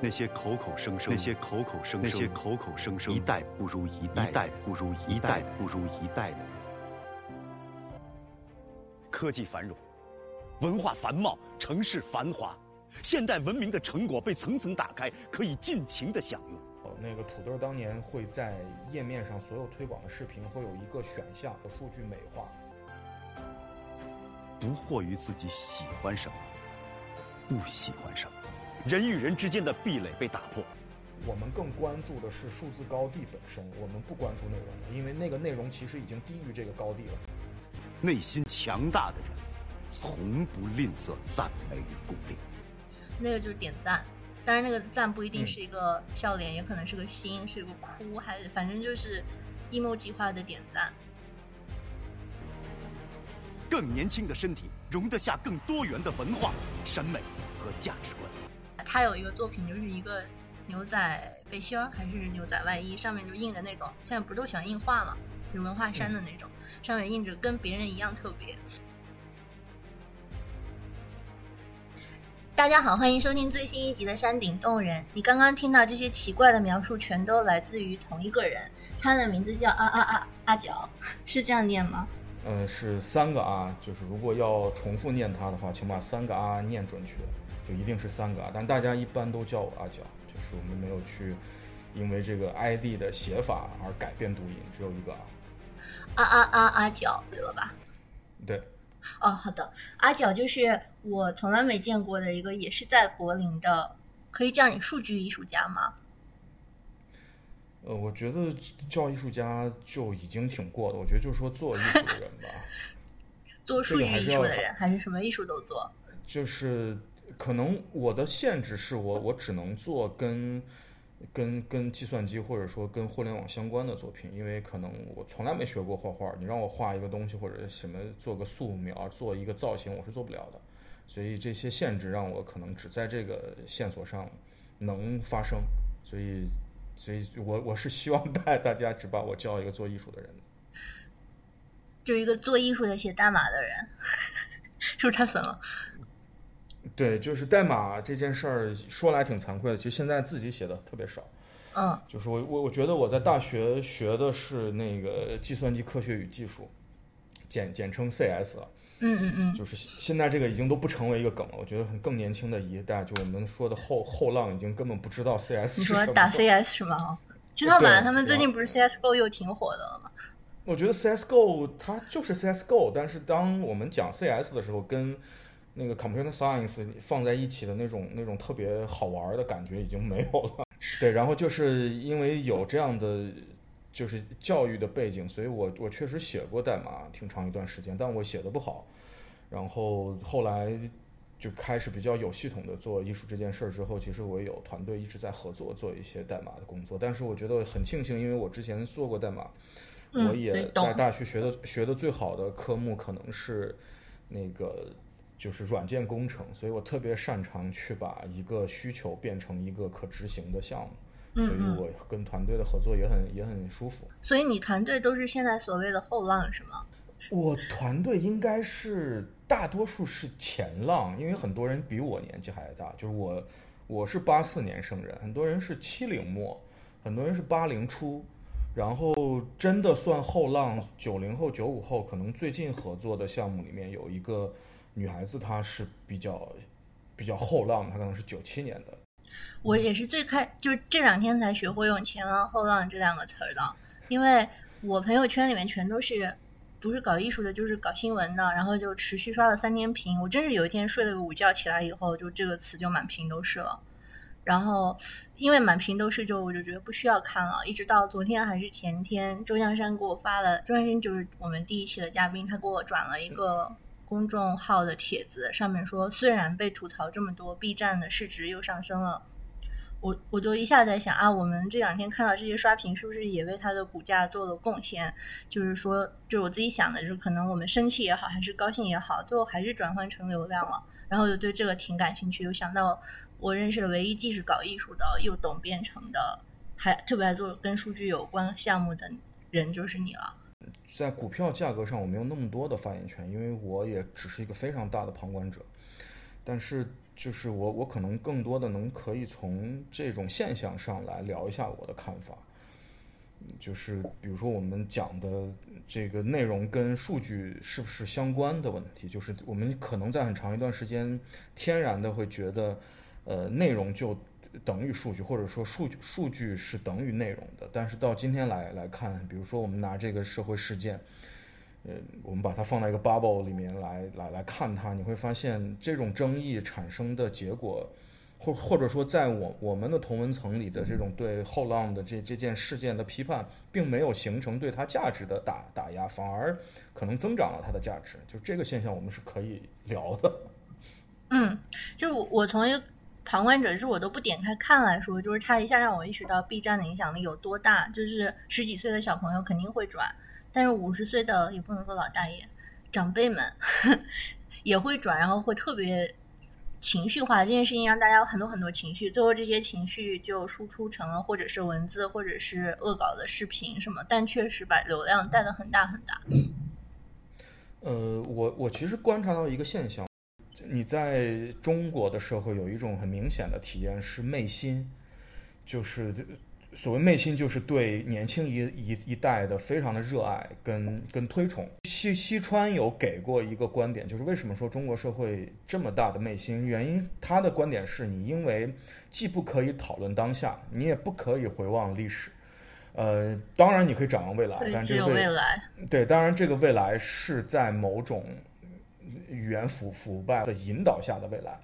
那些口口声声，那些口口声声，那些口口声声，一代不如一代，一代不如一代，不如一代的人。科技繁荣，文化繁茂，城市繁华，现代文明的成果被层层打开，可以尽情的享用。那个土豆当年会在页面上所有推广的视频会有一个选项，数据美化。不惑于自己喜欢什么，不喜欢什么，人与人之间的壁垒被打破。我们更关注的是数字高地本身，我们不关注内容了，因为那个内容其实已经低于这个高地了。内心强大的人，从不吝啬赞美与鼓励。那个就是点赞。当然，那个赞不一定是一个笑脸，也可能是个心，是一个哭，还是反正就是 emoji 化的点赞。更年轻的身体容得下更多元的文化、审美和价值观。他有一个作品，就是一个牛仔背心儿还是牛仔外衣，上面就印着那种，现在不都喜欢印画嘛，就文化衫的那种，上面印着跟别人一样特别。大家好，欢迎收听最新一集的《山顶洞人》。你刚刚听到这些奇怪的描述，全都来自于同一个人，他的名字叫啊啊啊阿角，是这样念吗？嗯，是三个啊，就是如果要重复念它的话，请把三个啊念准确，就一定是三个啊。但大家一般都叫我阿角，就是我们没有去因为这个 ID 的写法而改变读音，只有一个啊。啊啊啊阿角，对了吧？对。哦，好的，阿角就是我从来没见过的一个，也是在柏林的，可以叫你数据艺术家吗？呃，我觉得叫艺术家就已经挺过的，我觉得就是说做艺术的人吧，做数据艺术的人还是什么艺术都做，就是可能我的限制是我我只能做跟。跟跟计算机或者说跟互联网相关的作品，因为可能我从来没学过画画，你让我画一个东西或者什么做个素描做一个造型，我是做不了的。所以这些限制让我可能只在这个线索上能发生。所以，所以我我是希望大大家只把我叫一个做艺术的人，就一个做艺术的写代码的人，是不是太损了？对，就是代码这件事儿说来挺惭愧的，其实现在自己写的特别少。嗯，就是我我我觉得我在大学学的是那个计算机科学与技术，简简称 CS 嗯嗯嗯。就是现在这个已经都不成为一个梗了，我觉得更年轻的一代，就我们说的后后浪已经根本不知道 CS。你说打 CS 是吗？知道吧？他们最近不是 CSGO 又挺火的了吗？我觉得 CSGO 它就是 CSGO，但是当我们讲 CS 的时候，跟那个 computer science 放在一起的那种那种特别好玩的感觉已经没有了。对，然后就是因为有这样的就是教育的背景，所以我我确实写过代码挺长一段时间，但我写的不好。然后后来就开始比较有系统的做艺术这件事儿之后，其实我有团队一直在合作做一些代码的工作。但是我觉得很庆幸，因为我之前做过代码，我也在大学学的学的最好的科目可能是那个。就是软件工程，所以我特别擅长去把一个需求变成一个可执行的项目，所以我跟团队的合作也很也很舒服。所以你团队都是现在所谓的后浪是吗？我团队应该是大多数是前浪，因为很多人比我年纪还大。就是我我是八四年生人，很多人是七零末，很多人是八零初，然后真的算后浪，九零后、九五后，可能最近合作的项目里面有一个。女孩子她是比较比较后浪，她可能是九七年的。我也是最开，就是这两天才学会用前浪后浪这两个词儿的，因为我朋友圈里面全都是不是搞艺术的，就是搞新闻的，然后就持续刷了三天屏。我真是有一天睡了个午觉起来以后，就这个词就满屏都是了。然后因为满屏都是，就我就觉得不需要看了。一直到昨天还是前天，周江山给我发了，周江山就是我们第一期的嘉宾，他给我转了一个。公众号的帖子上面说，虽然被吐槽这么多，B 站的市值又上升了。我我就一下在想啊，我们这两天看到这些刷屏，是不是也为它的股价做了贡献？就是说，就是我自己想的，就是可能我们生气也好，还是高兴也好，最后还是转换成流量了。然后就对这个挺感兴趣，又想到我认识的唯一既是搞艺术的，又懂编程的，还特别爱做跟数据有关项目的人，就是你了。在股票价格上，我没有那么多的发言权，因为我也只是一个非常大的旁观者。但是就是我我可能更多的能可以从这种现象上来聊一下我的看法，就是比如说我们讲的这个内容跟数据是不是相关的问题，就是我们可能在很长一段时间天然的会觉得，呃，内容就等于数据，或者说数据数据是等于内容的，但是到今天来来看，比如说我们拿这个社会事件。呃，我们把它放在一个 bubble 里面来来来看它，你会发现这种争议产生的结果，或或者说在我我们的同文层里的这种对后浪的这这件事件的批判，并没有形成对它价值的打打压，反而可能增长了它的价值。就这个现象，我们是可以聊的。嗯，就是我我从一个旁观者，就是我都不点开看来说，就是他一下让我意识到 B 站的影响力有多大，就是十几岁的小朋友肯定会转。但是五十岁的也不能说老大爷，长辈们 也会转，然后会特别情绪化。这件事情让大家有很多很多情绪，最后这些情绪就输出成了或者是文字，或者是恶搞的视频什么。但确实把流量带的很大很大。呃，我我其实观察到一个现象，你在中国的社会有一种很明显的体验是媚心，就是。所谓媚心，就是对年轻一一一代的非常的热爱跟跟推崇。西西川有给过一个观点，就是为什么说中国社会这么大的媚心？原因他的观点是你因为既不可以讨论当下，你也不可以回望历史。呃，当然你可以展望未来，但这个未来对，当然这个未来是在某种语言腐腐败的引导下的未来，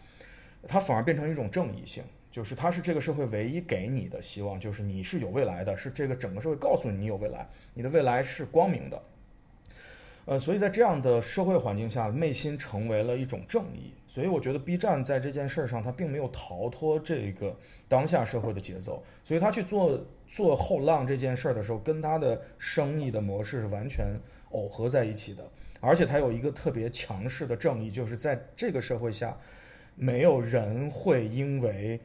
它反而变成一种正义性。就是它是这个社会唯一给你的希望，就是你是有未来的，是这个整个社会告诉你你有未来，你的未来是光明的。呃，所以在这样的社会环境下，内心成为了一种正义。所以我觉得 B 站在这件事上，它并没有逃脱这个当下社会的节奏。所以他去做做后浪这件事的时候，跟他的生意的模式是完全耦合在一起的。而且它有一个特别强势的正义，就是在这个社会下，没有人会因为。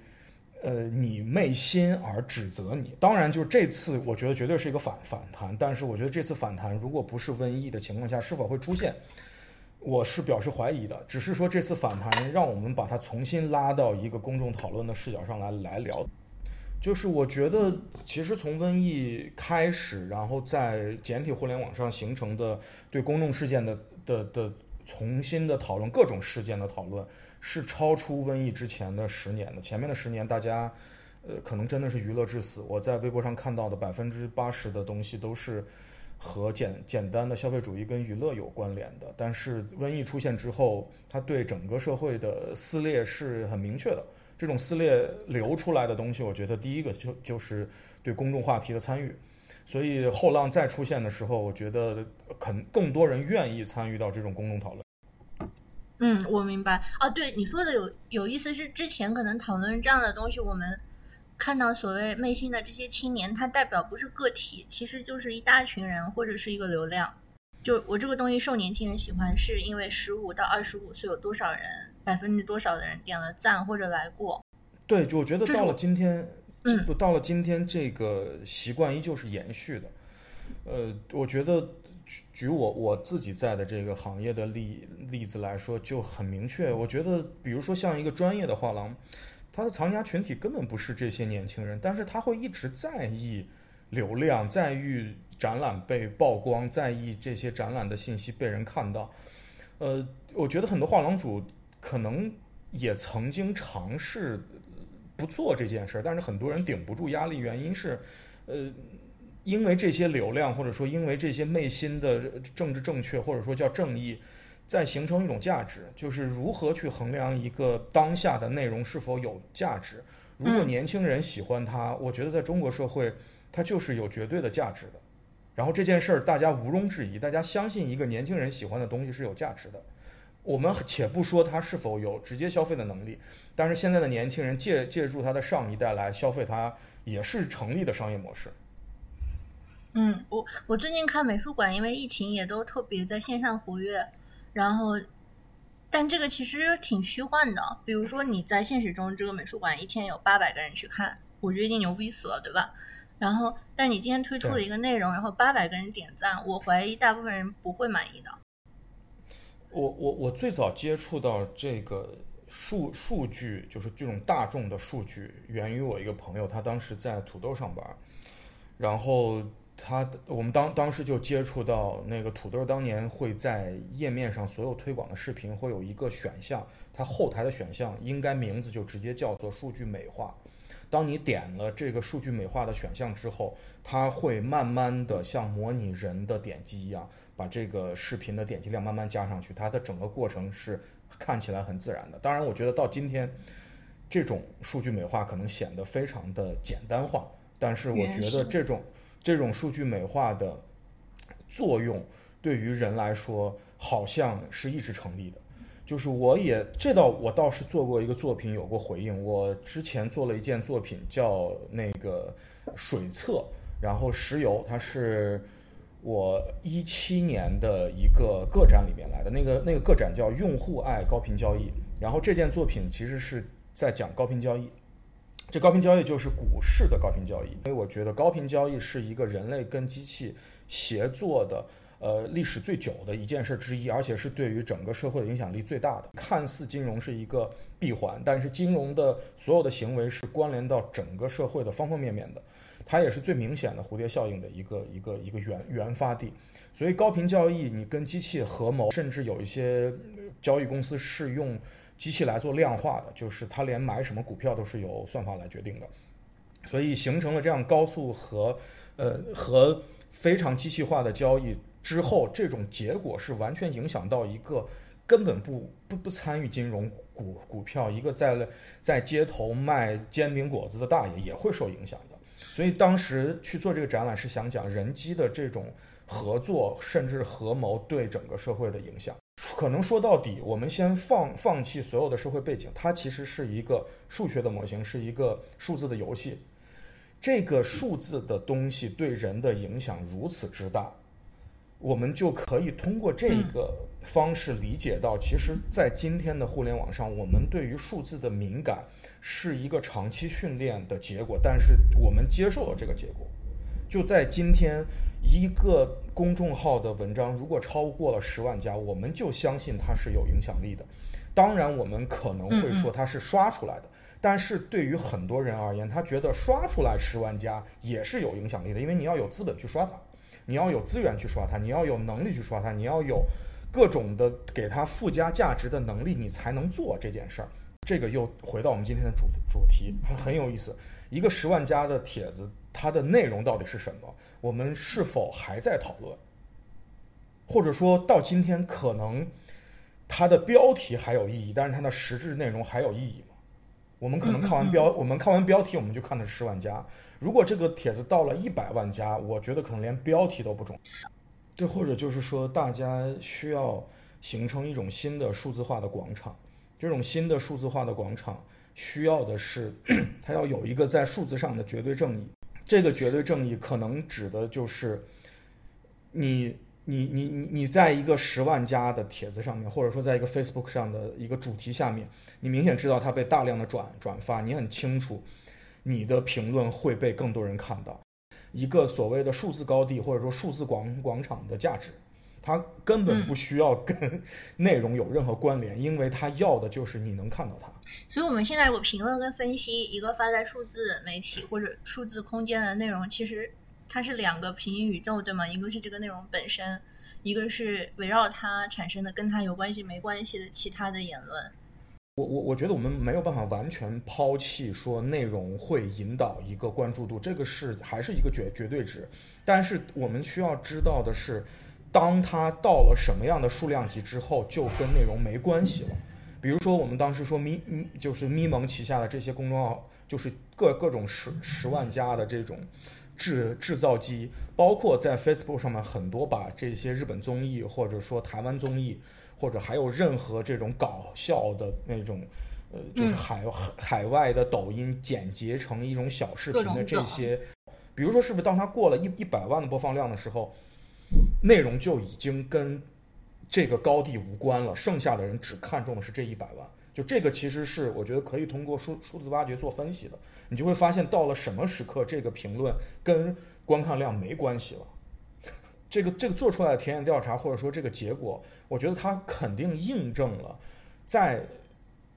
呃，你昧心而指责你，当然就是这次，我觉得绝对是一个反反弹。但是我觉得这次反弹，如果不是瘟疫的情况下，是否会出现，我是表示怀疑的。只是说这次反弹，让我们把它重新拉到一个公众讨论的视角上来来聊。就是我觉得，其实从瘟疫开始，然后在简体互联网上形成的对公众事件的的的重新的讨论，各种事件的讨论。是超出瘟疫之前的十年的，前面的十年大家，呃，可能真的是娱乐至死。我在微博上看到的百分之八十的东西都是和简简单的消费主义跟娱乐有关联的。但是瘟疫出现之后，它对整个社会的撕裂是很明确的。这种撕裂流出来的东西，我觉得第一个就就是对公众话题的参与。所以后浪再出现的时候，我觉得肯更多人愿意参与到这种公众讨论。嗯，我明白。哦，对你说的有有意思，是之前可能讨论这样的东西，我们看到所谓昧心的这些青年，他代表不是个体，其实就是一大群人或者是一个流量。就我这个东西受年轻人喜欢，是因为十五到二十五岁有多少人，百分之多少的人点了赞或者来过。对，就我觉得到了今天，嗯，到了今天这个习惯依旧是延续的。呃，我觉得。举我我自己在的这个行业的例例子来说，就很明确。我觉得，比如说像一个专业的画廊，它的藏家群体根本不是这些年轻人，但是他会一直在意流量，在意展览被曝光，在意这些展览的信息被人看到。呃，我觉得很多画廊主可能也曾经尝试不做这件事儿，但是很多人顶不住压力，原因是，呃。因为这些流量，或者说因为这些内心的政治正确，或者说叫正义，在形成一种价值，就是如何去衡量一个当下的内容是否有价值。如果年轻人喜欢它，我觉得在中国社会，它就是有绝对的价值的。然后这件事儿大家毋庸置疑，大家相信一个年轻人喜欢的东西是有价值的。我们且不说他是否有直接消费的能力，但是现在的年轻人借借助他的上一代来消费它，也是成立的商业模式。嗯，我我最近看美术馆，因为疫情也都特别在线上活跃，然后，但这个其实挺虚幻的。比如说你在现实中，这个美术馆一天有八百个人去看，我觉得已经牛逼死了，对吧？然后，但你今天推出了一个内容，然后八百个人点赞，我怀疑大部分人不会满意的。我我我最早接触到这个数数据就是这种大众的数据，源于我一个朋友，他当时在土豆上班，然后他我们当当时就接触到那个土豆当年会在页面上所有推广的视频会有一个选项，它后台的选项应该名字就直接叫做数据美化。当你点了这个数据美化的选项之后，它会慢慢的像模拟人的点击一样，把这个视频的点击量慢慢加上去，它的整个过程是。看起来很自然的，当然，我觉得到今天，这种数据美化可能显得非常的简单化。但是，我觉得这种这种数据美化的作用对于人来说，好像是一直成立的。就是我也这倒我倒是做过一个作品有过回应。我之前做了一件作品叫那个水测，然后石油，它是。我一七年的一个个展里面来的那个那个个展叫“用户爱高频交易”，然后这件作品其实是在讲高频交易。这高频交易就是股市的高频交易，因为我觉得高频交易是一个人类跟机器协作的，呃，历史最久的一件事之一，而且是对于整个社会的影响力最大的。看似金融是一个闭环，但是金融的所有的行为是关联到整个社会的方方面面的。它也是最明显的蝴蝶效应的一个一个一个原原发地，所以高频交易，你跟机器合谋，甚至有一些交易公司是用机器来做量化的，就是它连买什么股票都是由算法来决定的，所以形成了这样高速和呃和非常机器化的交易之后，这种结果是完全影响到一个根本不不不参与金融股股票，一个在在街头卖煎饼果子的大爷也会受影响的。所以当时去做这个展览是想讲人机的这种合作，甚至合谋对整个社会的影响。可能说到底，我们先放放弃所有的社会背景，它其实是一个数学的模型，是一个数字的游戏。这个数字的东西对人的影响如此之大，我们就可以通过这个方式理解到，其实，在今天的互联网上，我们对于数字的敏感。是一个长期训练的结果，但是我们接受了这个结果。就在今天，一个公众号的文章如果超过了十万加，我们就相信它是有影响力的。当然，我们可能会说它是刷出来的，但是对于很多人而言，他觉得刷出来十万加也是有影响力的，因为你要有资本去刷它，你要有资源去刷它，你要有能力去刷它，你要有各种的给它附加价值的能力，你才能做这件事儿。这个又回到我们今天的主主题，很很有意思。一个十万加的帖子，它的内容到底是什么？我们是否还在讨论？或者说到今天，可能它的标题还有意义，但是它的实质内容还有意义？我们可能看完标，我们看完标题，我们就看的是十万加。如果这个帖子到了一百万加，我觉得可能连标题都不重要。对，或者就是说，大家需要形成一种新的数字化的广场。这种新的数字化的广场需要的是，它要有一个在数字上的绝对正义。这个绝对正义可能指的就是，你你你你你在一个十万加的帖子上面，或者说在一个 Facebook 上的一个主题下面，你明显知道它被大量的转转发，你很清楚你的评论会被更多人看到。一个所谓的数字高地或者说数字广广场的价值。它根本不需要跟 内容有任何关联，因为它要的就是你能看到它。所以，我们现在如果评论跟分析一个发在数字媒体或者数字空间的内容，其实它是两个平行宇宙，对吗？一个是这个内容本身，一个是围绕它产生的跟它有关系没关系的其他的言论。我我我觉得我们没有办法完全抛弃说内容会引导一个关注度，这个是还是一个绝绝对值。但是我们需要知道的是。当它到了什么样的数量级之后，就跟内容没关系了。比如说，我们当时说咪，就是咪蒙旗下的这些公众号，就是各各种十十万加的这种制制造机，包括在 Facebook 上面很多把这些日本综艺，或者说台湾综艺，或者还有任何这种搞笑的那种，呃，就是海海外的抖音剪辑成一种小视频的这些，比如说，是不是当它过了一一百万的播放量的时候？内容就已经跟这个高地无关了，剩下的人只看重的是这一百万。就这个其实是我觉得可以通过数数字挖掘做分析的，你就会发现到了什么时刻，这个评论跟观看量没关系了。这个这个做出来的田野调查或者说这个结果，我觉得它肯定印证了，在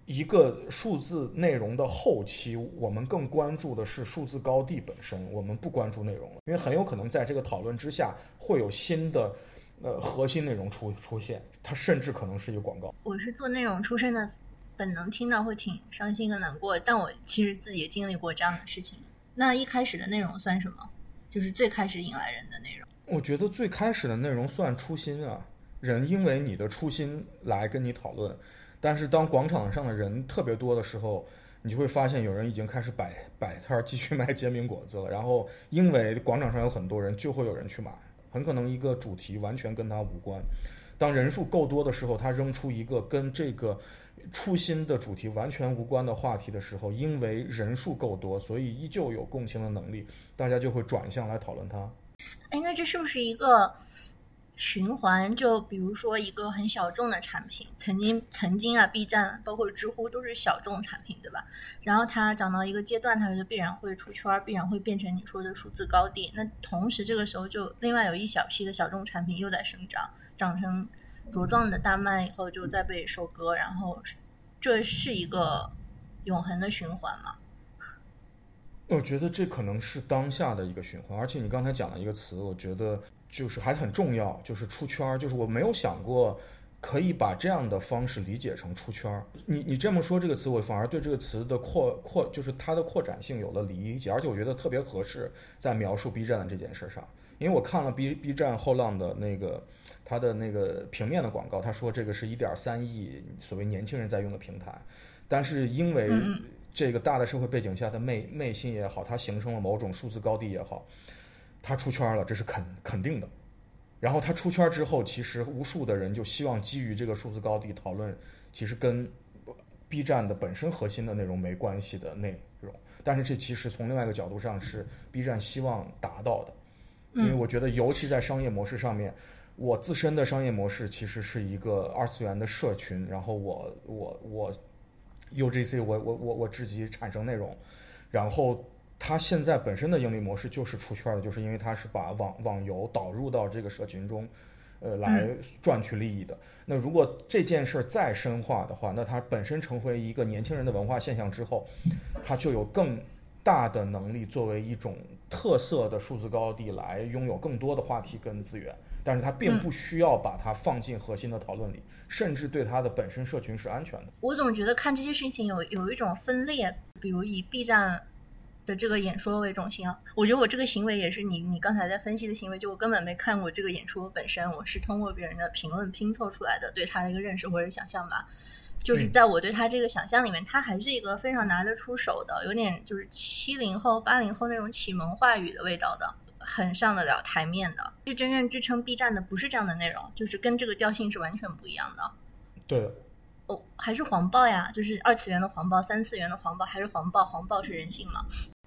一个数字内容的后期，我们更关注的是数字高地本身，我们不关注内容了，因为很有可能在这个讨论之下会有新的呃核心内容出出现，它甚至可能是一个广告。我是做内容出身的，能听到会挺伤心和难过，但我其实自己也经历过这样的事情。那一开始的内容算什么？就是最开始引来人的内容。我觉得最开始的内容算初心啊，人因为你的初心来跟你讨论。但是当广场上的人特别多的时候，你就会发现有人已经开始摆摆摊儿继续卖煎饼果子了。然后因为广场上有很多人，就会有人去买。很可能一个主题完全跟他无关。当人数够多的时候，他扔出一个跟这个初心的主题完全无关的话题的时候，因为人数够多，所以依旧有共情的能力，大家就会转向来讨论它。哎，那这是不是一个？循环，就比如说一个很小众的产品，曾经曾经啊，B 站包括知乎都是小众产品，对吧？然后它涨到一个阶段，它就必然会出圈，必然会变成你说的数字高地。那同时这个时候，就另外有一小批的小众产品又在生长，长成茁壮的大麦以后，就再被收割，然后这是一个永恒的循环吗？我觉得这可能是当下的一个循环，而且你刚才讲了一个词，我觉得。就是还很重要，就是出圈儿。就是我没有想过可以把这样的方式理解成出圈儿。你你这么说这个词，我反而对这个词的扩扩，就是它的扩展性有了理解，而且我觉得特别合适在描述 B 站的这件事上。因为我看了 B B 站后浪的那个它的那个平面的广告，他说这个是一点三亿所谓年轻人在用的平台，但是因为这个大的社会背景下的魅魅性也好，它形成了某种数字高地也好。它出圈了，这是肯肯定的。然后它出圈之后，其实无数的人就希望基于这个数字高地讨论，其实跟 B 站的本身核心的内容没关系的内容。但是这其实从另外一个角度上是 B 站希望达到的，因为我觉得尤其在商业模式上面，我自身的商业模式其实是一个二次元的社群，然后我我我 UGC 我我我我自己产生内容，然后。它现在本身的盈利模式就是出圈的，就是因为它是把网网游导入到这个社群中，呃，来赚取利益的。那如果这件事儿再深化的话，那它本身成为一个年轻人的文化现象之后，它就有更大的能力作为一种特色的数字高地来拥有更多的话题跟资源。但是它并不需要把它放进核心的讨论里，甚至对它的本身社群是安全的。我总觉得看这些事情有有一种分裂，比如以 B 站。的这个演说为中心啊，我觉得我这个行为也是你你刚才在分析的行为，就我根本没看过这个演说本身，我是通过别人的评论拼凑出来的对他的一个认识或者想象吧。就是在我对他这个想象里面，他还是一个非常拿得出手的，有点就是七零后八零后那种启蒙话语的味道的，很上得了台面的。是真正支撑 B 站的不是这样的内容，就是跟这个调性是完全不一样的。对。哦，还是黄暴呀，就是二次元的黄暴，三次元的黄暴，还是黄暴？黄暴是人性嘛？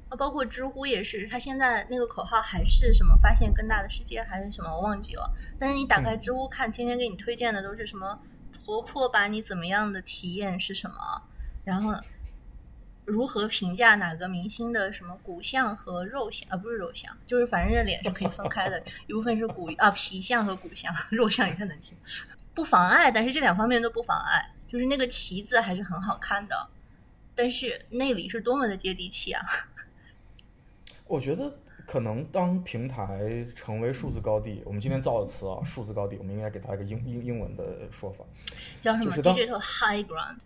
啊，包括知乎也是，它现在那个口号还是什么“发现更大的世界”还是什么，我忘记了。但是你打开知乎看，天天给你推荐的都是什么婆婆把你怎么样的体验是什么，然后如何评价哪个明星的什么骨相和肉相啊，不是肉相，就是反正这脸是可以分开的，一部分是骨啊皮相和骨相，肉相也太难听，不妨碍，但是这两方面都不妨碍，就是那个旗子还是很好看的，但是内里是多么的接地气啊！我觉得可能当平台成为数字高地，我们今天造的词啊，数字高地，我们应该给它一个英英英文的说法，叫什么？Digital High Ground。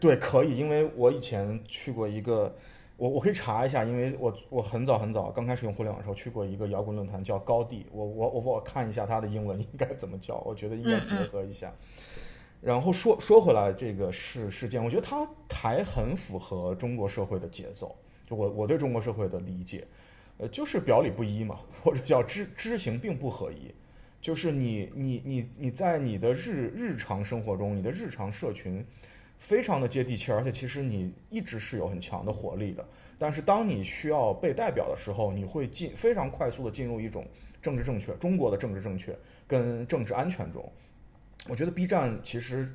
对，可以，因为我以前去过一个，我我可以查一下，因为我我很早很早刚开始用互联网的时候去过一个摇滚论坛，叫高地，我我我我看一下它的英文应该怎么叫，我觉得应该结合一下。然后说说回来，这个事事件，我觉得它还很符合中国社会的节奏。就我我对中国社会的理解，呃，就是表里不一嘛，或者叫知知行并不合一。就是你你你你在你的日日常生活中，你的日常社群非常的接地气，而且其实你一直是有很强的活力的。但是当你需要被代表的时候，你会进非常快速的进入一种政治正确，中国的政治正确跟政治安全中。我觉得 B 站其实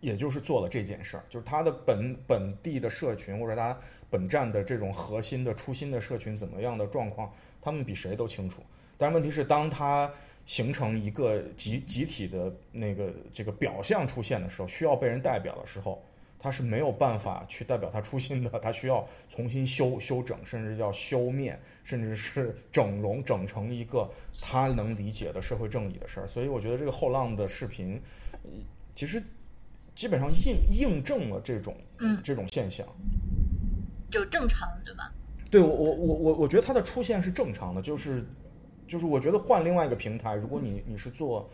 也就是做了这件事儿，就是它的本本地的社群或者它。本站的这种核心的初心的社群怎么样的状况，他们比谁都清楚。但是问题是，当它形成一个集集体的那个这个表象出现的时候，需要被人代表的时候，他是没有办法去代表他初心的，他需要重新修修整，甚至要修面，甚至是整容，整成一个他能理解的社会正义的事儿。所以我觉得这个后浪的视频，呃其实基本上印印证了这种嗯这种现象。就正常，对吧？对我我我我我觉得他的出现是正常的，就是就是我觉得换另外一个平台，如果你你是做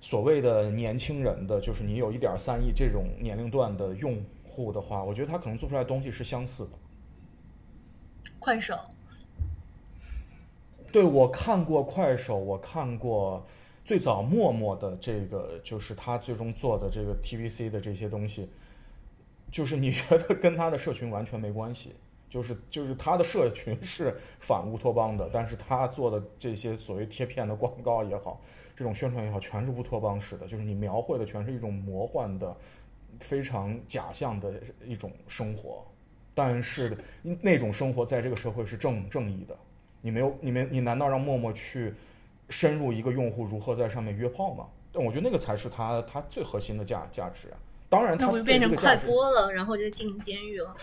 所谓的年轻人的，就是你有一点三亿这种年龄段的用户的话，我觉得他可能做出来的东西是相似的。快手，对我看过快手，我看过最早陌陌的这个，就是他最终做的这个 TVC 的这些东西，就是你觉得跟他的社群完全没关系，就是就是他的社群 是反乌托邦的，但是他做的这些所谓贴片的广告也好，这种宣传也好，全是乌托邦式的，就是你描绘的全是一种魔幻的、非常假象的一种生活，但是那种生活在这个社会是正正义的。你没有，你没，你难道让陌陌去深入一个用户如何在上面约炮吗？但我觉得那个才是他他最核心的价价值啊。当然，他那不就对变成快播了，然后就进监狱了？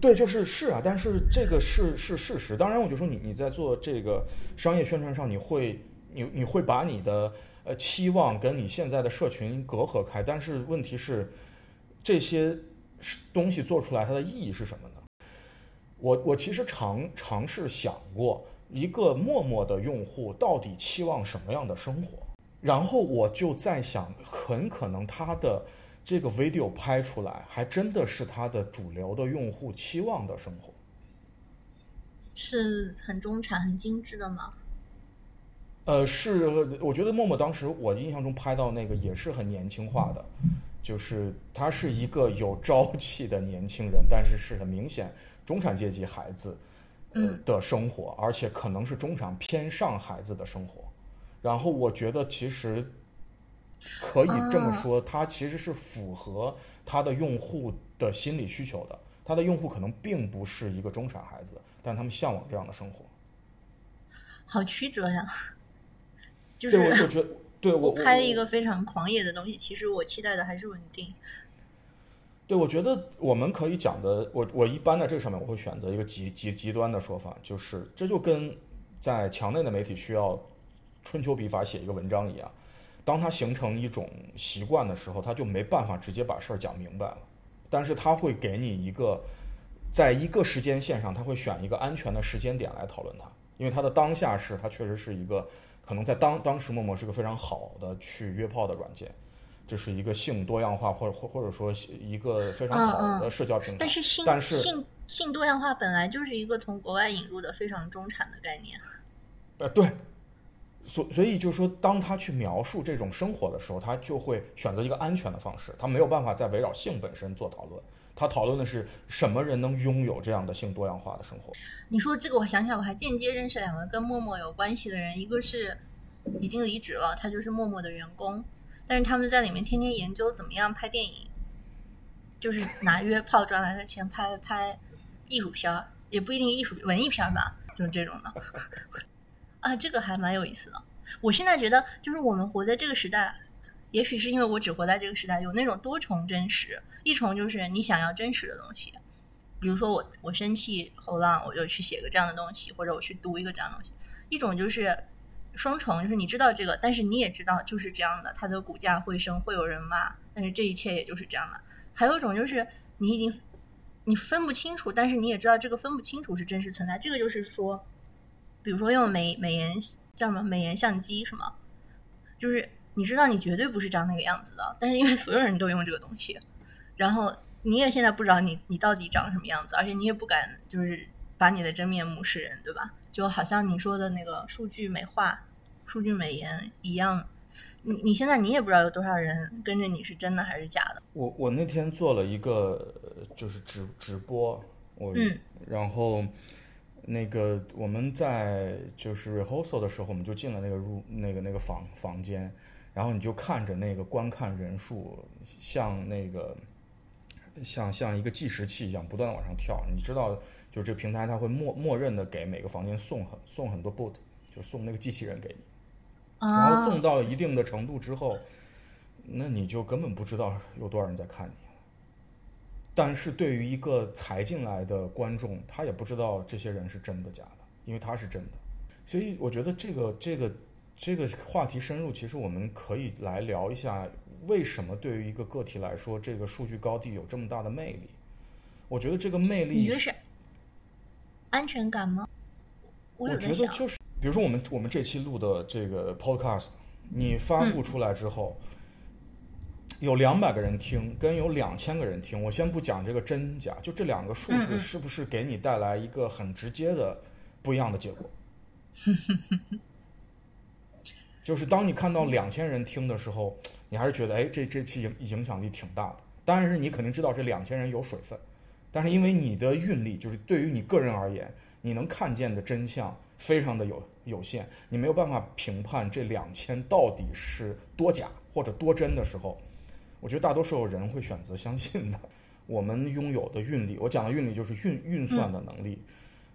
对，就是是啊，但是这个是是事实。当然，我就说你你在做这个商业宣传上，你会你你会把你的呃期望跟你现在的社群隔阂开，但是问题是这些东西做出来它的意义是什么呢？我我其实尝尝试想过，一个陌陌的用户到底期望什么样的生活，然后我就在想，很可能他的这个 video 拍出来，还真的是他的主流的用户期望的生活。是很中产、很精致的吗？呃，是，我觉得默默当时我印象中拍到那个也是很年轻化的，就是他是一个有朝气的年轻人，但是是很明显中产阶级孩子，呃嗯的生活，而且可能是中产偏上孩子的生活。然后我觉得其实可以这么说，它其实是符合它的用户的心理需求的。它的用户可能并不是一个中产孩子，但他们向往这样的生活。好曲折呀！就是，我是我觉得，对我拍一个非常狂野的东西，其实我期待的还是稳定。对，我觉得我们可以讲的，我我一般在这个上面我会选择一个极极极端的说法，就是这就跟在墙内的媒体需要春秋笔法写一个文章一样，当他形成一种习惯的时候，他就没办法直接把事儿讲明白了，但是他会给你一个在一个时间线上，他会选一个安全的时间点来讨论它，因为他的当下是它确实是一个可能在当当时陌陌是个非常好的去约炮的软件。这是一个性多样化，或者或或者说一个非常好的社交平台。但是性但是性性多样化本来就是一个从国外引入的非常中产的概念。呃，对，所所以就是说，当他去描述这种生活的时候，他就会选择一个安全的方式，他没有办法再围绕性本身做讨论。他讨论的是什么人能拥有这样的性多样化的生活。你说这个，我想起来，我还间接认识两个跟陌陌有关系的人，一个是已经离职了，他就是陌陌的员工，但是他们在里面天天研究怎么样拍电影，就是拿约炮赚来的钱拍拍艺术片儿，也不一定艺术文艺片儿吧，就是这种的。啊，这个还蛮有意思的。我现在觉得，就是我们活在这个时代，也许是因为我只活在这个时代，有那种多重真实，一重就是你想要真实的东西。比如说我我生气后浪，我就去写个这样的东西，或者我去读一个这样的东西。一种就是双重，就是你知道这个，但是你也知道就是这样的，它的股价会升，会有人骂，但是这一切也就是这样的。还有一种就是你已经你分不清楚，但是你也知道这个分不清楚是真实存在。这个就是说，比如说用美美颜叫什么美颜相机是吗？就是你知道你绝对不是长那个样子的，但是因为所有人都用这个东西，然后你也现在不知道你你到底长什么样子，而且你也不敢就是把你的真面目示人，对吧？就好像你说的那个数据美化、数据美颜一样，你你现在你也不知道有多少人跟着你是真的还是假的。我我那天做了一个呃就是直直播，我、嗯然后那个我们在就是 rehearsal 的时候，我们就进了那个入那个那个房房间，然后你就看着那个观看人数像那个像像一个计时器一样不断的往上跳，你知道，就是这个平台它会默默认的给每个房间送很送很多 boot，就送那个机器人给你。然后啊，送到一定的程度之后，那你就根本不知道有多少人在看你了。但是对于一个才进来的观众，他也不知道这些人是真的假的，因为他是真的。所以我觉得这个这个这个话题深入，其实我们可以来聊一下，为什么对于一个个体来说，这个数据高地有这么大的魅力？我觉得这个魅力，你觉得是安全感吗？我我觉得就是，比如说我们我们这期录的这个 podcast，你发布出来之后。有两百个人听，跟有两千个人听，我先不讲这个真假，就这两个数字是不是给你带来一个很直接的不一样的结果？就是当你看到两千人听的时候，你还是觉得，哎，这这期影影响力挺大的。当然是你肯定知道这两千人有水分，但是因为你的运力，就是对于你个人而言，你能看见的真相非常的有有限，你没有办法评判这两千到底是多假或者多真的时候。我觉得大多数人会选择相信的。我们拥有的运力，我讲的运力就是运运算的能力。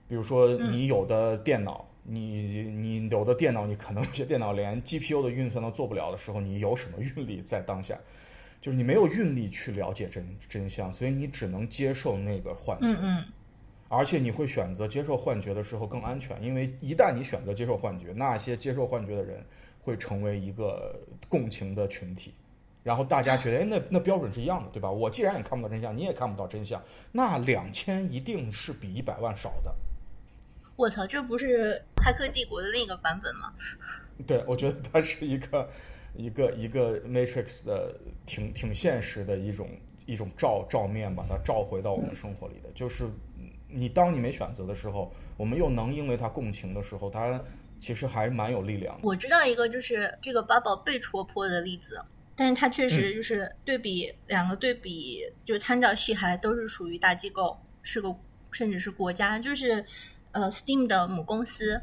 比如说，你有的电脑，你你有的电脑，你可能有些电脑连 GPU 的运算都做不了的时候，你有什么运力在当下？就是你没有运力去了解真真相，所以你只能接受那个幻觉。而且你会选择接受幻觉的时候更安全，因为一旦你选择接受幻觉，那些接受幻觉的人会成为一个共情的群体。然后大家觉得，哎，那那标准是一样的，对吧？我既然也看不到真相，你也看不到真相，那两千一定是比一百万少的。我操，这不是《骇客帝国》的另一个版本吗？对，我觉得它是一个一个一个 Matrix 的挺挺现实的一种一种照照面，把它照回到我们生活里的。就是你当你没选择的时候，我们又能因为它共情的时候，它其实还蛮有力量。我知道一个就是这个八宝被戳破的例子。但是它确实就是对比两个对比，就参照系还都是属于大机构，是个甚至是国家，就是呃，Steam 的母公司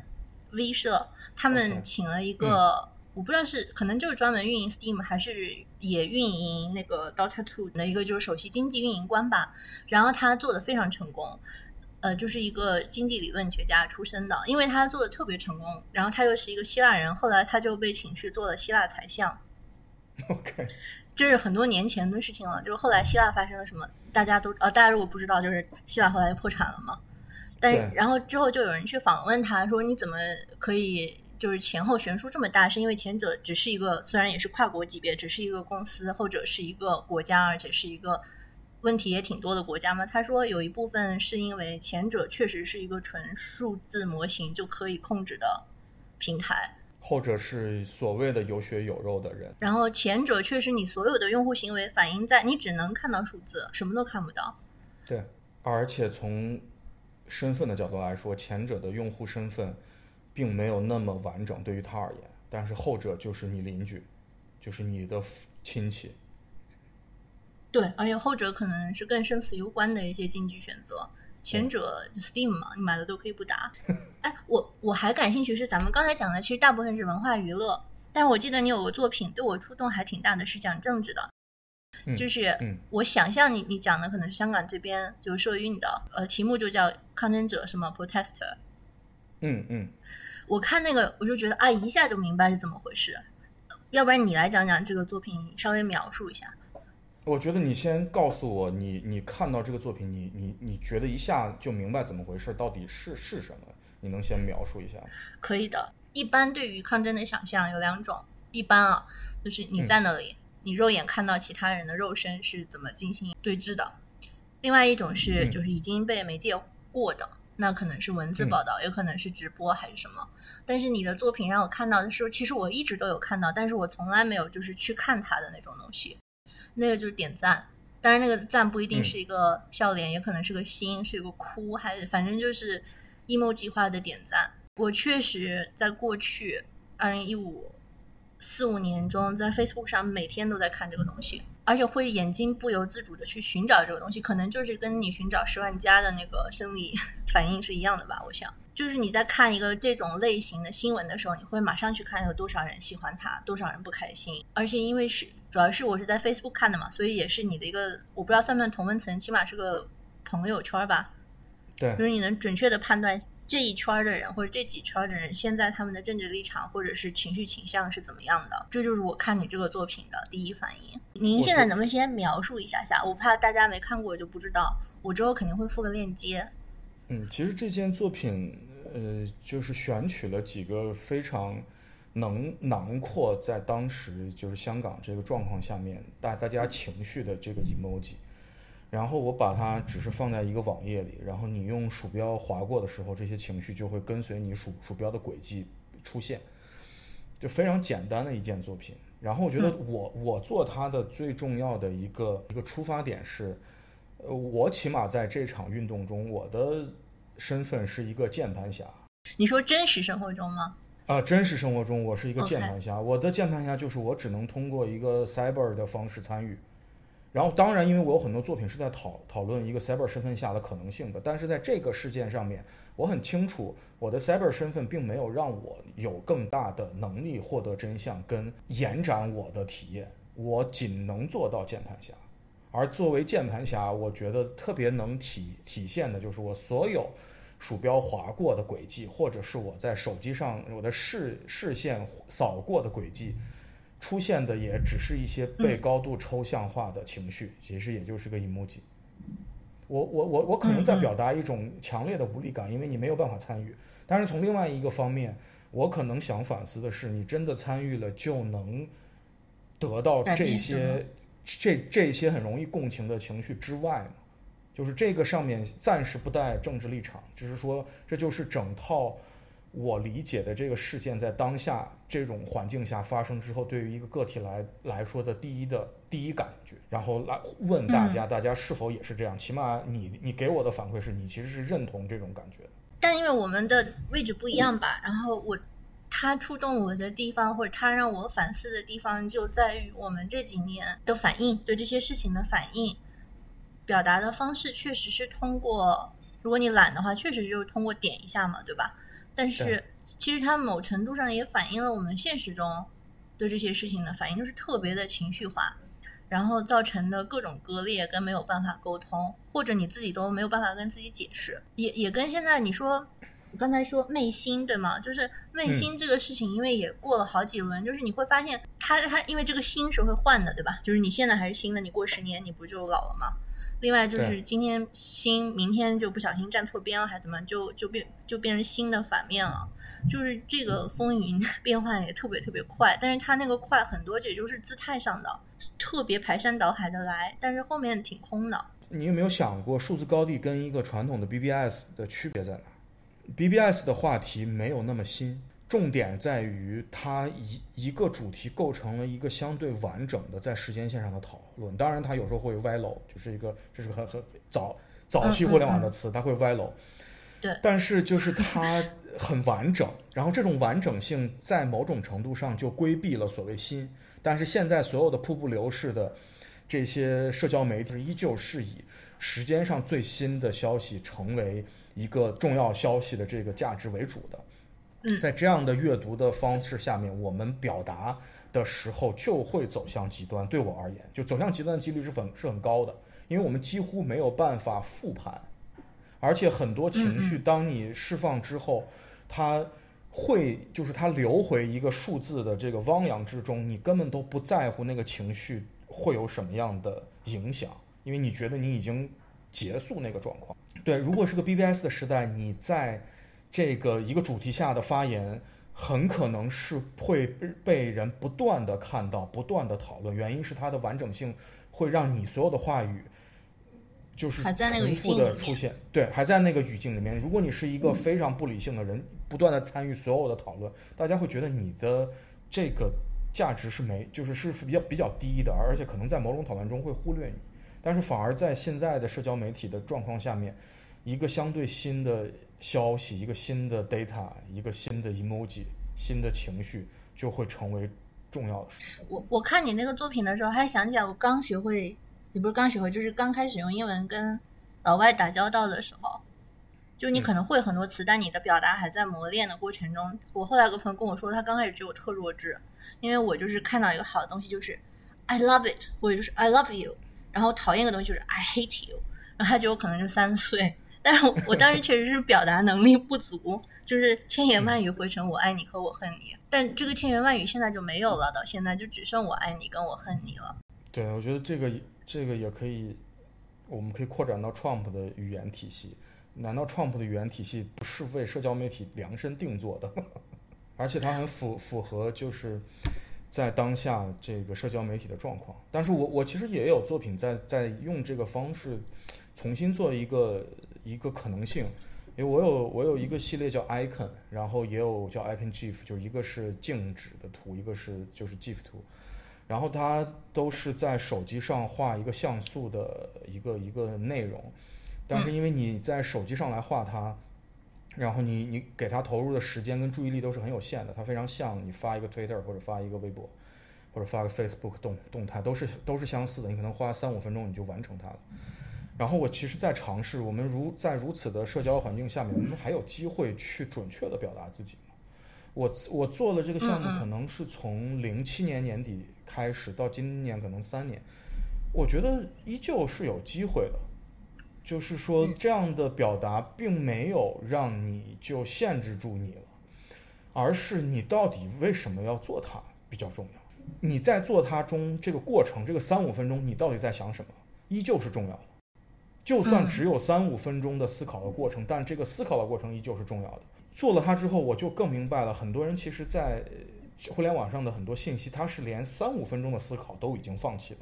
V 社，他们请了一个，我不知道是可能就是专门运营 Steam，还是也运营那个 Dota Two 的一个就是首席经济运营官吧。然后他做的非常成功，呃，就是一个经济理论学家出身的，因为他做的特别成功，然后他又是一个希腊人，后来他就被请去做了希腊财相。OK，这是很多年前的事情了。就是后来希腊发生了什么，大家都呃，大家如果不知道，就是希腊后来破产了嘛。但然后之后就有人去访问他说：“你怎么可以就是前后悬殊这么大？是因为前者只是一个虽然也是跨国级别，只是一个公司，后者是一个国家，而且是一个问题也挺多的国家吗？”他说有一部分是因为前者确实是一个纯数字模型就可以控制的平台。后者是所谓的有血有肉的人，然后前者却是你所有的用户行为反映在你只能看到数字，什么都看不到。对，而且从身份的角度来说，前者的用户身份并没有那么完整，对于他而言，但是后者就是你邻居，就是你的亲戚。对，而且后者可能是更生死攸关的一些经济选择。前者 Steam 嘛，你买了都可以不打。哎，我我还感兴趣是咱们刚才讲的，其实大部分是文化娱乐。但我记得你有个作品对我触动还挺大的，是讲政治的。就是我想象你你讲的可能是香港这边就是社运的，呃，题目就叫抗争者什么 protester。嗯嗯。我看那个我就觉得啊，一下就明白是怎么回事。要不然你来讲讲这个作品，稍微描述一下。我觉得你先告诉我，你你看到这个作品，你你你觉得一下就明白怎么回事，到底是是什么？你能先描述一下？可以的。一般对于抗争的想象有两种，一般啊，就是你在那里，你肉眼看到其他人的肉身是怎么进行对峙的；另外一种是就是已经被媒介过的，那可能是文字报道，也可能是直播还是什么。但是你的作品让我看到的时候，其实我一直都有看到，但是我从来没有就是去看他的那种东西。那个就是点赞，当然那个赞不一定是一个笑脸，也可能是个心，是一个哭，还是反正就是 emoji 化的点赞。我确实在过去二零一五四五年中，在 Facebook 上每天都在看这个东西，而且会眼睛不由自主的去寻找这个东西，可能就是跟你寻找十万加的那个生理 反应是一样的吧。我想，就是你在看一个这种类型的新闻的时候，你会马上去看有多少人喜欢它，多少人不开心，而且因为是。主要是我是在 Facebook 看的嘛，所以也是你的一个，我不知道算不算同温层，起码是个朋友圈吧。对就是你能准确的判断这一圈的人或者这几圈的人现在他们的政治立场或者是情绪倾向是怎么样的，这就是我看你这个作品的第一反应。您现在能不能先描述一下下？我怕大家没看过就不知道，我之后肯定会附个链接。嗯，其实这件作品，呃，就是选取了几个非常能囊括在当时就是香港这个状况下面大大家情绪的这个 emoji，然后我把它只是放在一个网页里，然后你用鼠标划过的时候，这些情绪就会跟随你鼠鼠标的轨迹出现，就非常简单的一件作品。然后我觉得我我做它的最重要的一个一个出发点是。呃，我起码在这场运动中，我的身份是一个键盘侠。你说真实生活中吗？啊，真实生活中我是一个键盘侠。我的键盘侠就是我只能通过一个 cyber 的方式参与。然后，当然，因为我有很多作品是在讨讨论一个 cyber 身份下的可能性的，但是在这个事件上面，我很清楚我的 cyber 身份并没有让我有更大的能力获得真相跟延展我的体验，我仅能做到键盘侠。而作为键盘侠，我觉得特别能体体现的就是我所有鼠标划过的轨迹，或者是我在手机上我的视视线扫过的轨迹，出现的也只是一些被高度抽象化的情绪，其实也就是个 emoji。我我我我可能在表达一种强烈的无力感，因为你没有办法参与。但是从另外一个方面，我可能想反思的是，你真的参与了，就能得到这些。这这些很容易共情的情绪之外嘛，就是这个上面暂时不带政治立场，只是说这就是整套我理解的这个事件在当下这种环境下发生之后，对于一个个体来来说的第一的第一感觉，然后来问大家，大家是否也是这样？起码你你给我的反馈是你其实是认同这种感觉的。但因为我们的位置不一样吧，然后我。他触动我的地方，或者他让我反思的地方，就在于我们这几年的反应，对这些事情的反应，表达的方式确实是通过，如果你懒的话，确实就是通过点一下嘛，对吧？但是其实它某程度上也反映了我们现实中对这些事情的反应，就是特别的情绪化，然后造成的各种割裂跟没有办法沟通，或者你自己都没有办法跟自己解释，也也跟现在你说。我刚才说昧心对吗？就是昧心这个事情，因为也过了好几轮，就是你会发现，它它因为这个心是会换的，对吧？就是你现在还是新的，你过十年你不就老了吗？另外就是今天新，明天就不小心站错边了，还怎么就就变就变成新的反面了？就是这个风云 变幻也特别特别快，但是它那个快很多也就是姿态上的，特别排山倒海的来，但是后面挺空的。你有没有想过数字高地跟一个传统的 BBS 的区别在哪？BBS 的话题没有那么新，重点在于它一一个主题构成了一个相对完整的在时间线上的讨论。当然，它有时候会歪楼，就是一个这是个很很早早期互联网的词，它会歪楼。对，但是就是它很完整，然后这种完整性在某种程度上就规避了所谓新。但是现在所有的瀑布流式的这些社交媒体依旧是以时间上最新的消息成为。一个重要消息的这个价值为主的，在这样的阅读的方式下面，我们表达的时候就会走向极端。对我而言，就走向极端的几率是很是很高的，因为我们几乎没有办法复盘，而且很多情绪，当你释放之后，它会就是它流回一个数字的这个汪洋之中，你根本都不在乎那个情绪会有什么样的影响，因为你觉得你已经。结束那个状况，对，如果是个 BBS 的时代，你在这个一个主题下的发言，很可能是会被人不断的看到、不断的讨论。原因是它的完整性会让你所有的话语就是重复的出现，对，还在那个语境里面。如果你是一个非常不理性的人，不断的参与所有的讨论，大家会觉得你的这个价值是没，就是是比较比较低的，而且可能在某种讨论中会忽略你。但是反而在现在的社交媒体的状况下面，一个相对新的消息、一个新的 data、一个新的 emoji、新的情绪就会成为重要的事。我我看你那个作品的时候，还想起来我刚学会，也不是刚学会，就是刚开始用英文跟老外打交道的时候，就你可能会很多词，但你的表达还在磨练的过程中。我后来有个朋友跟我说，他刚开始觉得我特弱智，因为我就是看到一个好的东西就是 I love it，或者就是 I love you。然后讨厌的东西就是 I hate you，然后他觉得我可能就三岁，但是我当时确实是表达能力不足，就是千言万语汇成“我爱你”和“我恨你”，但这个千言万语现在就没有了，到现在就只剩“我爱你”跟“我恨你”了。对，我觉得这个这个也可以，我们可以扩展到 Trump 的语言体系。难道 Trump 的语言体系不是为社交媒体量身定做的？而且它很符符合就是在当下这个社交媒体的状况。但是我我其实也有作品在在用这个方式重新做一个一个可能性，因为我有我有一个系列叫 Icon，然后也有叫 Icon GIF，就一个是静止的图，一个是就是 GIF 图。然后它都是在手机上画一个像素的一个一个内容，但是因为你在手机上来画它，然后你你给它投入的时间跟注意力都是很有限的，它非常像你发一个 Twitter 或者发一个微博，或者发个 Facebook 动动态，都是都是相似的，你可能花三五分钟你就完成它了。然后我其实，在尝试，我们如在如此的社交环境下面，我们还有机会去准确的表达自己吗？我我做了这个项目，可能是从零七年年底。开始到今年可能三年，我觉得依旧是有机会的。就是说，这样的表达并没有让你就限制住你了，而是你到底为什么要做它比较重要。你在做它中这个过程，这个三五分钟，你到底在想什么，依旧是重要的。就算只有三五分钟的思考的过程，但这个思考的过程依旧是重要的。做了它之后，我就更明白了，很多人其实，在。互联网上的很多信息，他是连三五分钟的思考都已经放弃了，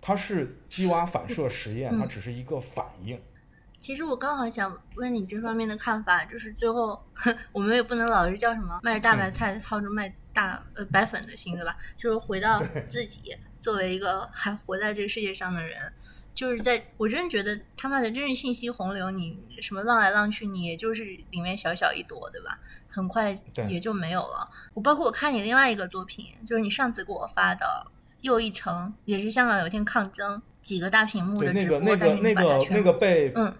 它是鸡娃反射实验，它只是一个反应。其实我刚好想问你这方面的看法，就是最后 我们也不能老是叫什么卖着大白菜套着卖大呃白粉的心，对吧？就是回到自己作为一个还活在这个世界上的人，就是在我真觉得他妈的真是信息洪流，你什么浪来浪去，你也就是里面小小一朵，对吧？很快也就没有了。我包括我看你另外一个作品，就是你上次给我发的《又一城》，也是香港有一天抗争，几个大屏幕的直播，那个那个那个那个被嗯，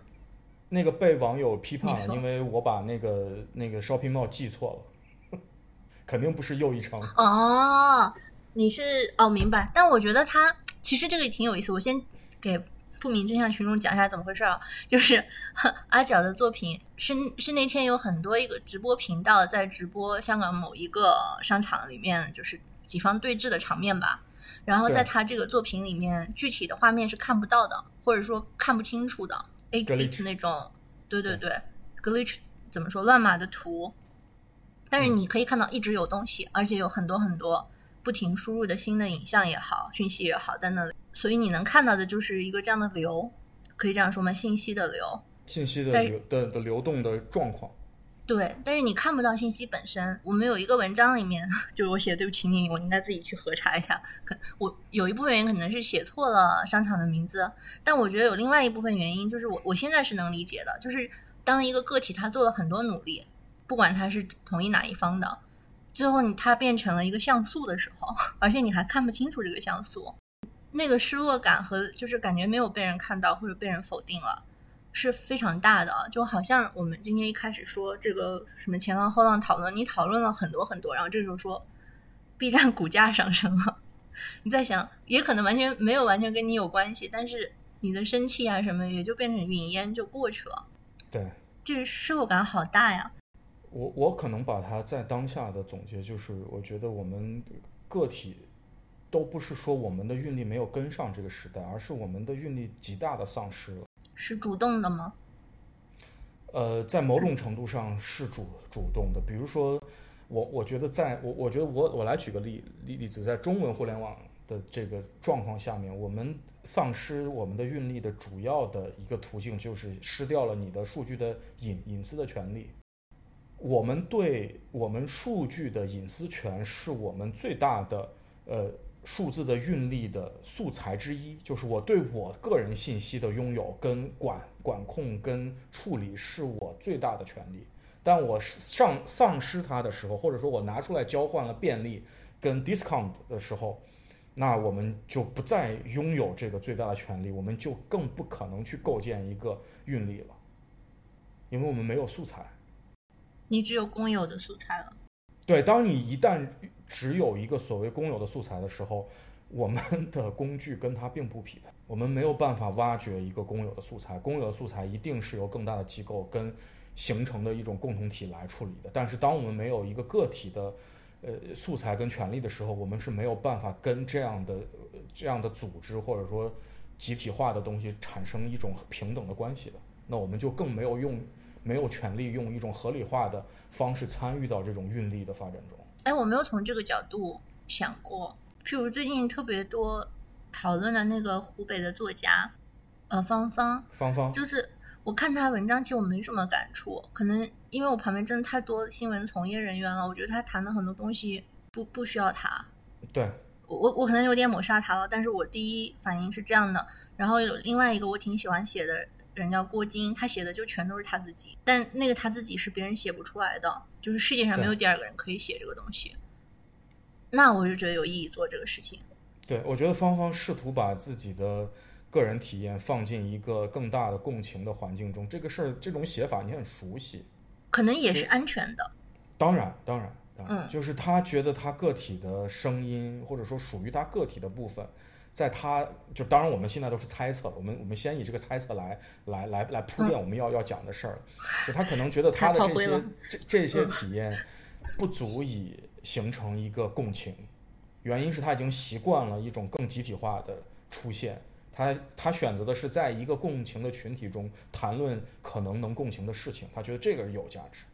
那个被网友批判了，因为我把那个那个 shopping mall 记错了，肯定不是又一城。哦，你是哦明白，但我觉得他其实这个也挺有意思。我先给。不明真相群众讲一下怎么回事啊？就是阿角的作品是是那天有很多一个直播频道在直播香港某一个商场里面就是几方对峙的场面吧。然后在他这个作品里面，具体的画面是看不到的，或者说看不清楚的。A glitch 那种，对对对，glitch 怎么说乱码的图？但是你可以看到一直有东西，而且有很多很多不停输入的新的影像也好，讯息也好，在那里。所以你能看到的就是一个这样的流，可以这样说吗？信息的流，信息的流的的流动的状况。对，但是你看不到信息本身。我们有一个文章里面，就是我写的，对不起你，我应该自己去核查一下。可我有一部分原因可能是写错了商场的名字，但我觉得有另外一部分原因，就是我我现在是能理解的，就是当一个个体他做了很多努力，不管他是同意哪一方的，最后你他变成了一个像素的时候，而且你还看不清楚这个像素。那个失落感和就是感觉没有被人看到或者被人否定了，是非常大的。就好像我们今天一开始说这个什么前浪后浪讨论，你讨论了很多很多，然后这时候说 B 站股价上升了，你在想也可能完全没有完全跟你有关系，但是你的生气啊什么也就变成云烟就过去了。对，这个失落感好大呀。我我可能把它在当下的总结就是，我觉得我们个体。都不是说我们的运力没有跟上这个时代，而是我们的运力极大的丧失了。是主动的吗？呃，在某种程度上是主主动的。比如说，我我觉得，在我我觉得我我来举个例例例子，在中文互联网的这个状况下面，我们丧失我们的运力的主要的一个途径就是失掉了你的数据的隐隐私的权利。我们对我们数据的隐私权是我们最大的呃。数字的运力的素材之一，就是我对我个人信息的拥有、跟管管控、跟处理，是我最大的权利。但我上丧失它的时候，或者说我拿出来交换了便利跟 discount 的时候，那我们就不再拥有这个最大的权利，我们就更不可能去构建一个运力了，因为我们没有素材。你只有公有的素材了。对，当你一旦只有一个所谓公有的素材的时候，我们的工具跟它并不匹配。我们没有办法挖掘一个公有的素材，公有的素材一定是由更大的机构跟形成的一种共同体来处理的。但是，当我们没有一个个体的呃素材跟权利的时候，我们是没有办法跟这样的这样的组织或者说集体化的东西产生一种平等的关系的。那我们就更没有用没有权利用一种合理化的方式参与到这种运力的发展中。哎，我没有从这个角度想过。譬如最近特别多。讨论的那个湖北的作家，呃，芳芳，芳芳，就是我看他文章，其实我没什么感触，可能因为我旁边真的太多新闻从业人员了，我觉得他谈的很多东西不不需要他。对，我我可能有点抹杀他了，但是我第一反应是这样的。然后有另外一个我挺喜欢写的人叫郭晶，他写的就全都是他自己，但那个他自己是别人写不出来的，就是世界上没有第二个人可以写这个东西。那我就觉得有意义做这个事情。对，我觉得芳芳试图把自己的个人体验放进一个更大的共情的环境中，这个事儿，这种写法你很熟悉，可能也是安全的。当然，当然，嗯，就是他觉得他个体的声音，或者说属于他个体的部分，在他就当然我们现在都是猜测，我们我们先以这个猜测来来来来铺垫我们要要讲的事儿，就他可能觉得他的这些这这些体验不足以形成一个共情。原因是他已经习惯了一种更集体化的出现，他他选择的是在一个共情的群体中谈论可能能共情的事情，他觉得这个有价值。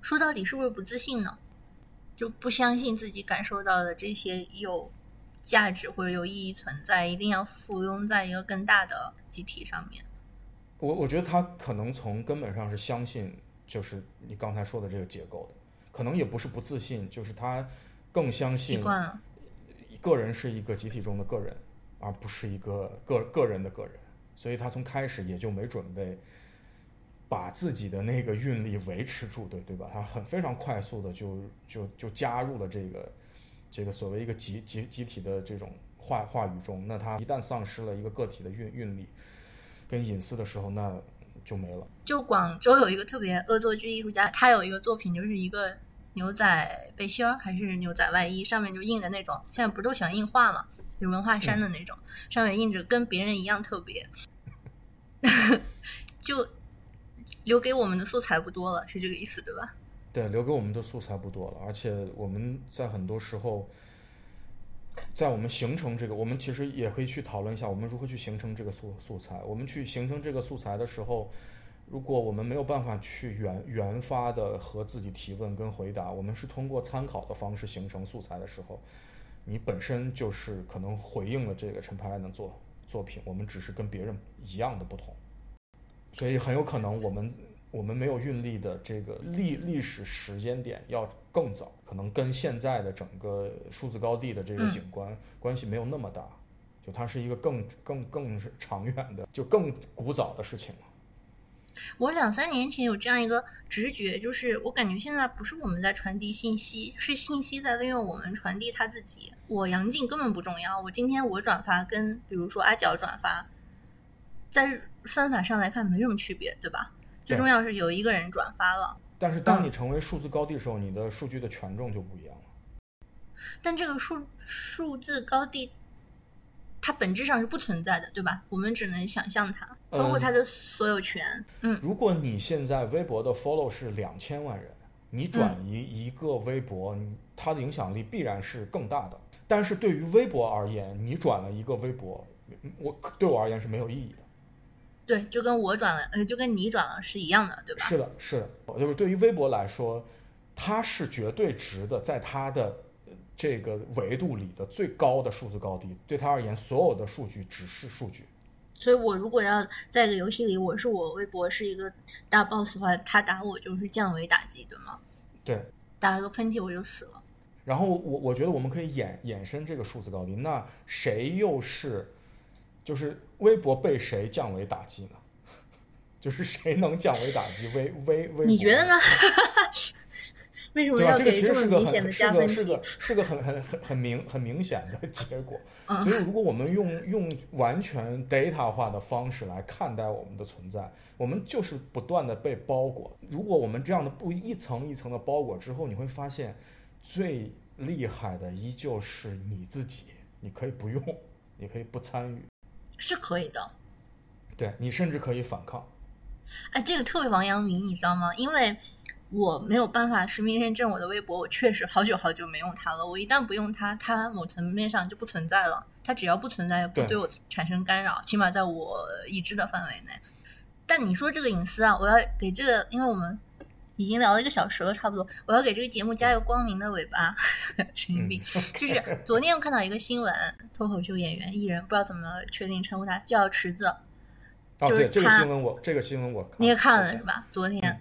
说到底是不是不自信呢？就不相信自己感受到的这些有价值或者有意义存在，一定要附庸在一个更大的集体上面。我我觉得他可能从根本上是相信，就是你刚才说的这个结构的，可能也不是不自信，就是他更相信。习惯了。个人是一个集体中的个人，而不是一个个个人的个人，所以他从开始也就没准备把自己的那个运力维持住，对对吧？他很非常快速的就就就加入了这个这个所谓一个集集集体的这种话话语中。那他一旦丧失了一个个体的运运力跟隐私的时候，那就没了。就广州有一个特别恶作剧艺术家，他有一个作品，就是一个。牛仔背心儿还是牛仔外衣，上面就印着那种，现在不是都喜欢印画嘛，有文化衫的那种，上面印着跟别人一样特别，就留给我们的素材不多了，是这个意思对吧？对，留给我们的素材不多了，而且我们在很多时候，在我们形成这个，我们其实也可以去讨论一下，我们如何去形成这个素素材。我们去形成这个素材的时候。如果我们没有办法去原原发的和自己提问跟回答，我们是通过参考的方式形成素材的时候，你本身就是可能回应了这个陈派的作作品，我们只是跟别人一样的不同，所以很有可能我们我们没有运力的这个历历史时间点要更早，可能跟现在的整个数字高地的这个景观关系没有那么大，就它是一个更更更是长远的，就更古早的事情了。我两三年前有这样一个直觉，就是我感觉现在不是我们在传递信息，是信息在利用我们传递它自己。我杨静根本不重要，我今天我转发跟比如说阿角转发，在算法上来看没什么区别，对吧？最重要是有一个人转发了。但是当你成为数字高地的时候，你的数据的权重就不一样了。但这个数数字高地。它本质上是不存在的，对吧？我们只能想象它，包括它的所有权。嗯，如果你现在微博的 follow 是两千万人，你转移一个微博，它的影响力必然是更大的。但是对于微博而言，你转了一个微博，我对我而言是没有意义的。对，就跟我转了，呃，就跟你转了是一样的，对吧？是的，是的，就是对于微博来说，它是绝对值的，在它的。这个维度里的最高的数字高低，对他而言，所有的数据只是数据。所以我如果要在一个游戏里，我是我微博是一个大 boss 的话，他打我就是降维打击，对吗？对，打了个喷嚏我就死了。然后我我觉得我们可以衍衍生这个数字高低，那谁又是就是微博被谁降维打击呢？就是谁能降维打击微微微？你觉得呢？为什么要给这么明显的加分是个是个很很很很明很明显的 结果。所以，如果我们用用完全 data 化的方式来看待我们的存在，我们就是不断的被包裹。如果我们这样的不一层一层的包裹之后，你会发现最厉害的依旧是你自己。你可以不用，你可以不参与。是可以的。对你甚至可以反抗。哎，这个特别王阳明，你知道吗？因为我没有办法实名认证我的微博，我确实好久好久没用它了。我一旦不用它，它某层面上就不存在了。它只要不存在，不对我产生干扰，起码在我已知的范围内。但你说这个隐私啊，我要给这个，因为我们已经聊了一个小时了，差不多，我要给这个节目加一个光明的尾巴。神经病，就是昨天我看到一个新闻，脱口秀演员艺人，不知道怎么确定称呼他，叫池子。哦，对，这个新闻我这个新闻我你也看了是吧？昨天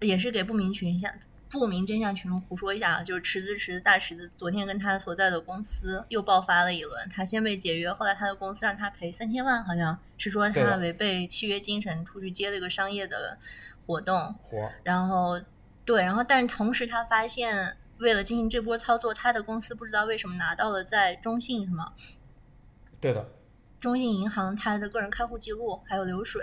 也是给不明群下。不明真相群众胡说一下啊，就是池子池子大池子，昨天跟他所在的公司又爆发了一轮，他先被解约，后来他的公司让他赔三千万，好像是说他违背契约精神出去接了一个商业的活动，活，然后对，然后但是同时他发现，为了进行这波操作，他的公司不知道为什么拿到了在中信什么，对的，中信银行他的个人开户记录还有流水，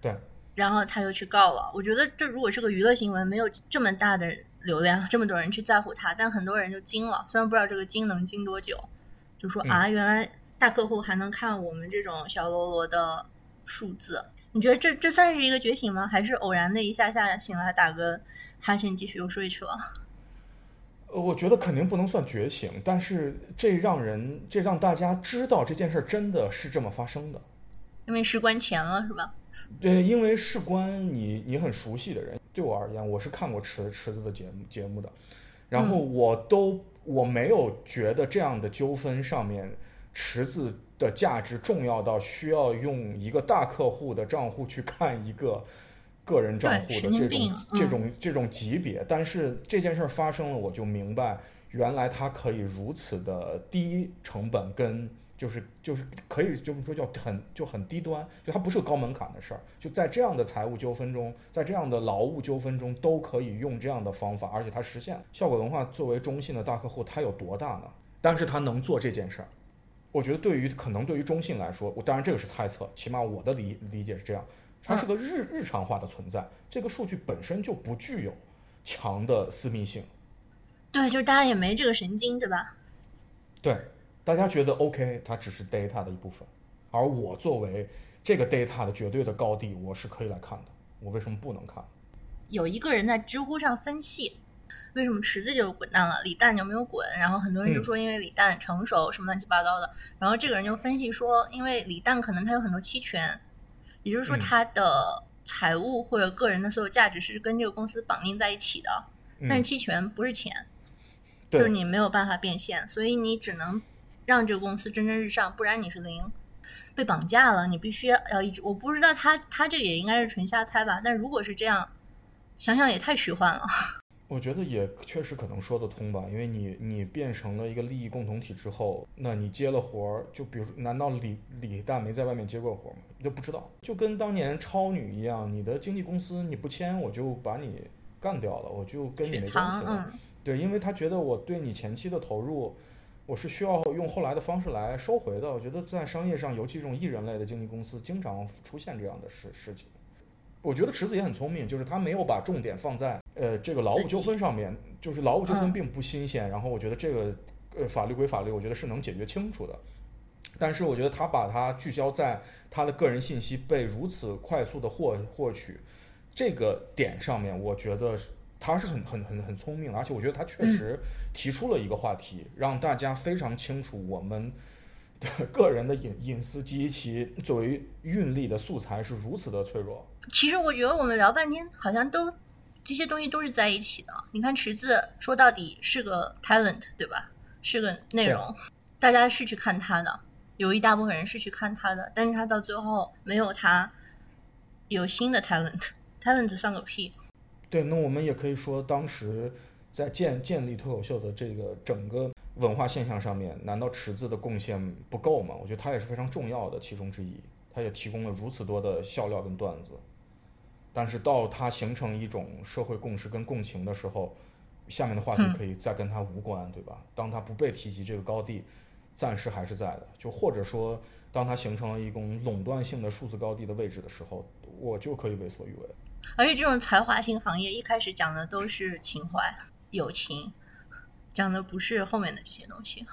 对。然后他又去告了。我觉得这如果是个娱乐新闻，没有这么大的流量，这么多人去在乎他，但很多人就惊了。虽然不知道这个惊能惊多久，就说啊，原来大客户还能看我们这种小喽啰的数字。你觉得这这算是一个觉醒吗？还是偶然的一下下醒来打个哈欠继续又睡去了？呃，我觉得肯定不能算觉醒，但是这让人这让大家知道这件事真的是这么发生的。因为事关钱了，是吧？对，因为事关你，你很熟悉的人。对我而言，我是看过池池子的节目节目的，然后我都我没有觉得这样的纠纷上面池子的价值重要到需要用一个大客户的账户去看一个个人账户的这种这种这种级别。但是这件事发生了，我就明白原来它可以如此的低成本跟。就是就是可以就是说叫很就很低端，就它不是个高门槛的事儿。就在这样的财务纠纷中，在这样的劳务纠纷中，都可以用这样的方法，而且它实现。效果文化作为中信的大客户，它有多大呢？但是它能做这件事儿，我觉得对于可能对于中信来说，我当然这个是猜测，起码我的理理解是这样，它是个日日常化的存在。这个数据本身就不具有强的私密性。对，就是大家也没这个神经，对吧？对。大家觉得 OK，它只是 data 的一部分，而我作为这个 data 的绝对的高地，我是可以来看的。我为什么不能看？有一个人在知乎上分析，为什么池子就滚蛋了，李诞就没有滚？然后很多人就说因为李诞成熟什么乱七八糟的。然后这个人就分析说，因为李诞可能他有很多期权，也就是说他的财务或者个人的所有价值是跟这个公司绑定在一起的。但是期权不是钱，就是你没有办法变现，所以你只能。让这个公司蒸蒸日上，不然你是零，被绑架了。你必须要一直，我不知道他他这个也应该是纯瞎猜吧。但如果是这样，想想也太虚幻了。我觉得也确实可能说得通吧，因为你你变成了一个利益共同体之后，那你接了活儿，就比如说，难道李李诞没在外面接过活吗？都不知道，就跟当年超女一样，你的经纪公司你不签，我就把你干掉了，我就跟你没关系了。对，因为他觉得我对你前期的投入。我是需要用后来的方式来收回的。我觉得在商业上，尤其这种艺人类的经纪公司，经常出现这样的事事情。我觉得池子也很聪明，就是他没有把重点放在呃这个劳务纠纷上面，就是劳务纠纷并不新鲜。然后我觉得这个呃法律归法律，我觉得是能解决清楚的。但是我觉得他把它聚焦在他的个人信息被如此快速的获获取这个点上面，我觉得。他是很很很很聪明，而且我觉得他确实提出了一个话题，让大家非常清楚我们的 个人的隐隐私及其作为运力的素材是如此的脆弱。其实我觉得我们聊半天，好像都这些东西都是在一起的。你看池子说到底是个 talent，对吧？是个内容，大家是去看他的，有一大部分人是去看他的，但是他到最后没有他有新的 talent，talent 算个屁。对，那我们也可以说，当时在建建立脱口秀的这个整个文化现象上面，难道池子的贡献不够吗？我觉得他也是非常重要的其中之一，他也提供了如此多的笑料跟段子。但是到他形成一种社会共识跟共情的时候，下面的话题可以再跟他无关，对吧？当他不被提及，这个高地暂时还是在的。就或者说，当他形成了一种垄断性的数字高地的位置的时候，我就可以为所欲为。而且这种才华型行业一开始讲的都是情怀、友情，讲的不是后面的这些东西。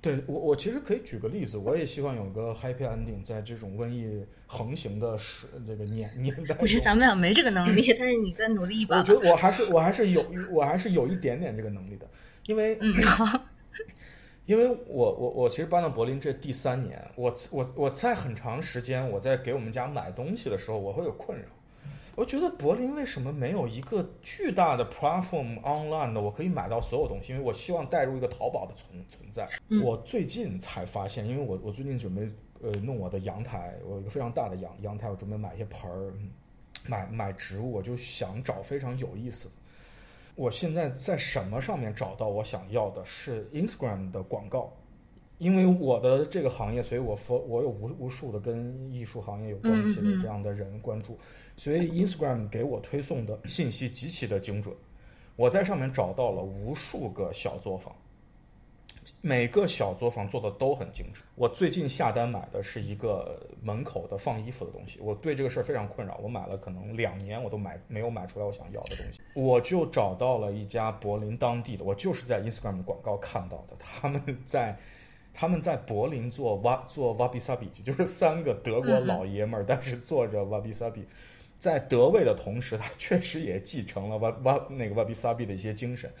对我，我其实可以举个例子，我也希望有个 happy ending，在这种瘟疫横行的时这个年年代我觉得咱们俩没这个能力，但是你再努力一把吧我觉。得我还是我还是有我还是有一点点这个能力的，因为嗯，好，因为我我我其实搬到柏林这第三年，我我我在很长时间我在给我们家买东西的时候，我会有困扰。我觉得柏林为什么没有一个巨大的 platform online 的，我可以买到所有东西？因为我希望带入一个淘宝的存存在。嗯我最近才发现，因为我我最近准备呃弄我的阳台，我有一个非常大的阳阳台，我准备买一些盆儿，嗯买买植物，我就想找非常有意思。我现在在什么上面找到我想要的是 Instagram 的广告，因为我的这个行业，所以我我有无无数的跟艺术行业有关系的这样的人关注，所以 Instagram 给我推送的信息极其的精准。我在上面找到了无数个小作坊，每个小作坊做的都很精致。我最近下单买的是一个门口的放衣服的东西，我对这个事儿非常困扰。我买了可能两年，我都买没有买出来我想要的东西。我就找到了一家柏林当地的，我就是在 Instagram 的广告看到的，他们在。他们在柏林做挖做 wabi sabi，就是三个德国老爷们儿，但是做着 wabi sabi，在得位的同时，他确实也继承了瓦瓦那个 wabi sabi 的一些精神。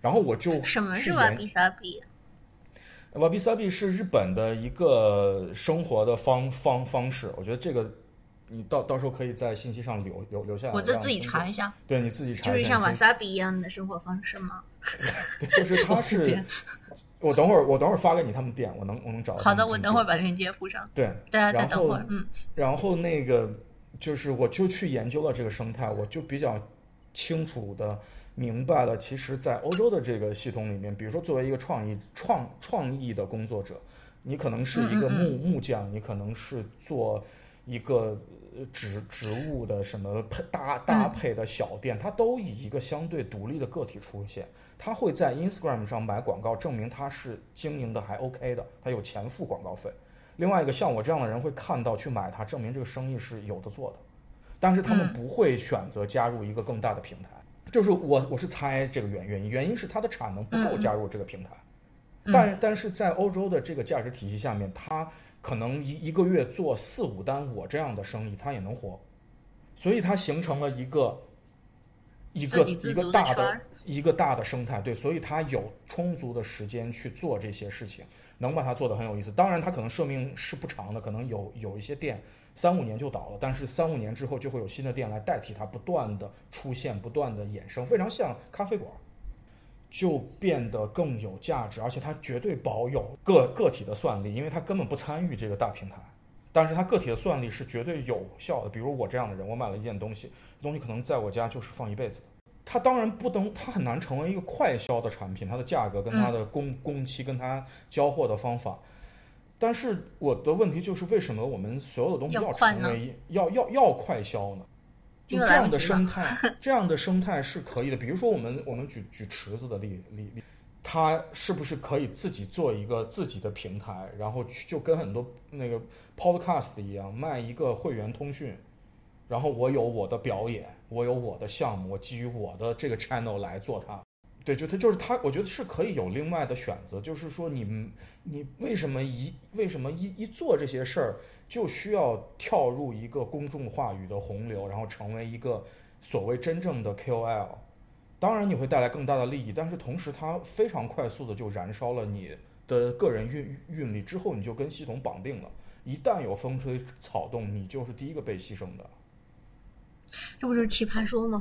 然后我就什么是瓦比萨比？wabi sabi 是日本的一个生活的方方方式，我觉得这个你到到时候可以在信息上留留留下来。我再自己查一下，对你自己查就是像瓦萨比一样的生活方式吗？对，就是它是，我等会儿我等会儿发给你他们店，我能我能找到好的，我等会儿把链接附上，对，大家再等会儿。嗯，然后那个就是我就去研究了这个生态，我就比较清楚的明白了，其实，在欧洲的这个系统里面，比如说作为一个创意创创意的工作者，你可能是一个木木匠，你可能是做一个呃植植物的什么配搭搭配的小店，它都以一个相对独立的个体出现。他会在 Instagram 上买广告，证明他是经营的还 OK 的，他有钱付广告费。另外一个像我这样的人会看到去买它，证明这个生意是有的做的，但是他们嗯不会选择加入一个更大的平台。就是我我是猜这个原原因，原因是它的产能不够加入这个平台，嗯但但是在欧洲的这个价值体系下面，它可能一一个月做四五单我这样的生意，它也能活，所以它形成了一个一个一个大的一个大的生态，对，所以它有充足的时间去做这些事情，能把它做得很有意思。当然，它可能寿命是不长的，可能有有一些店三五年就倒了，但是三五年之后就会有新的店来代替它，不断的出现，不断的衍生，非常像咖啡馆。就变得更有价值，而且它绝对保有个个体的算力，因为它根本不参与这个大平台，但是它个体的算力是绝对有效的。比如我这样的人，我买了一件东西，东西可能在我家就是放一辈子的。它当然不能，它很难成为一个快销的产品，它的价格跟它的工工期跟它交货的方法。但是我的问题就是，为什么我们所有的东西要成为要要要快销呢？就这样的生态，这样的生态是可以的。比如说，我们我们举举池子的例例例，它是不是可以自己做一个自己的平台，然后去就跟很多那个 podcast 一样，卖一个会员通讯，然后我有我的表演，我有我的项目，我基于我的这个 channel 来做它。对，就它就是它，我觉得是可以有另外的选择，就是说你你为什么一为什么一一做这些事儿就需要跳入一个公众话语的洪流，然后成为一个所谓真正的 KOL？当然你会带来更大的利益，但是同时它非常快速的就燃烧了你的个人运运力，之后你就跟系统绑定了，一旦有风吹草动，你就是第一个被牺牲的。这不就是奇葩说吗？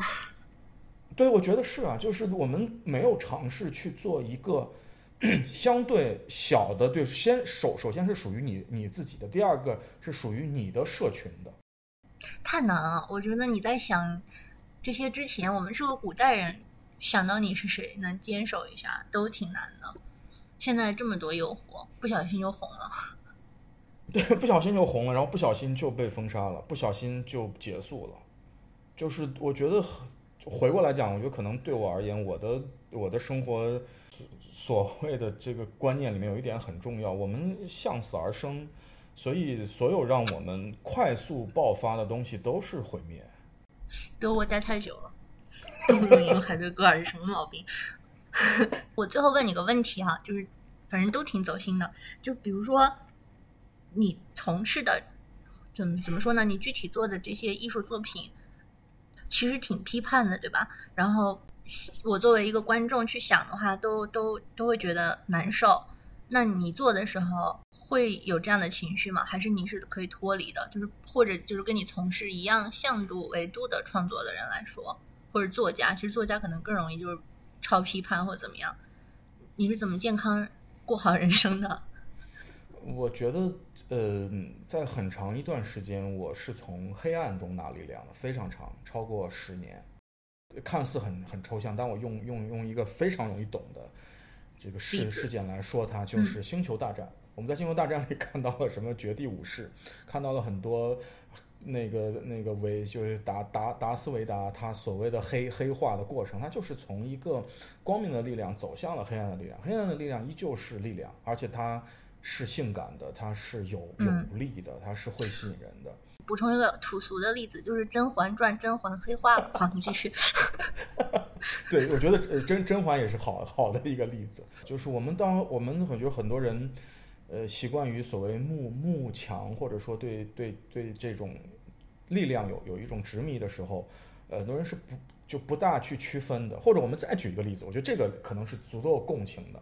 对，我觉得是啊，就是我们没有尝试去做一个 相对小的，对，先首首先是属于你你自己的，第二个是属于你的社群的。太难了，我觉得你在想这些之前，我们是个古代人，想到你是谁，能坚守一下都挺难的。现在这么多诱惑，不小心就红了。对，不小心就红了，然后不小心就被封杀了，不小心就结束了。就是我觉得回过来讲，我觉得可能对我而言，我的我的生活所谓的这个观念里面有一点很重要，我们向死而生，所以所有让我们快速爆发的东西都是毁灭。德国待太久了，动不动赢海德格尔是什么毛病？我最后问你个问题哈、就是反正都挺走心的。就比如说你从事的怎么怎么说呢？你具体做的这些艺术作品，其实挺批判的，对吧？然后我作为一个观众去想的话，都都都会觉得难受。那你做的时候会有这样的情绪吗？还是你是可以脱离的？就是或者就是跟你从事一样向度维度的创作的人来说，或者作家，其实作家可能更容易就是超批判或怎么样。你是怎么健康过好人生的？我觉得，呃，在很长一段时间，我是从黑暗中拿力量的，非常长，超过十年。看似很很抽象，但我用用用一个非常容易懂的。这个事事件来说，它就是《星球大战》。我们在《星球大战》里 看到了什么？绝地武士，看到了很多那个那个维，就是达达达斯维达他所谓的黑黑化的过程，他就是从一个光明的力量走向了黑暗的力量。黑暗的力量依旧是力量，而且它是性感的，它是有有力的，它是会吸引人的。补充一个土俗的例子，就是《甄嬛传》，甄嬛黑化了。好，你继续。对，我觉得呃，甄甄嬛也是好好的一个例子。就是我们当我们很觉得很多人，呃，习惯于所谓慕慕强，或者说对对对这种力量有有一种执迷的时候，很多人是不就不大去区分的。或者我们再举一个例子，我觉得这个可能是足够共情的。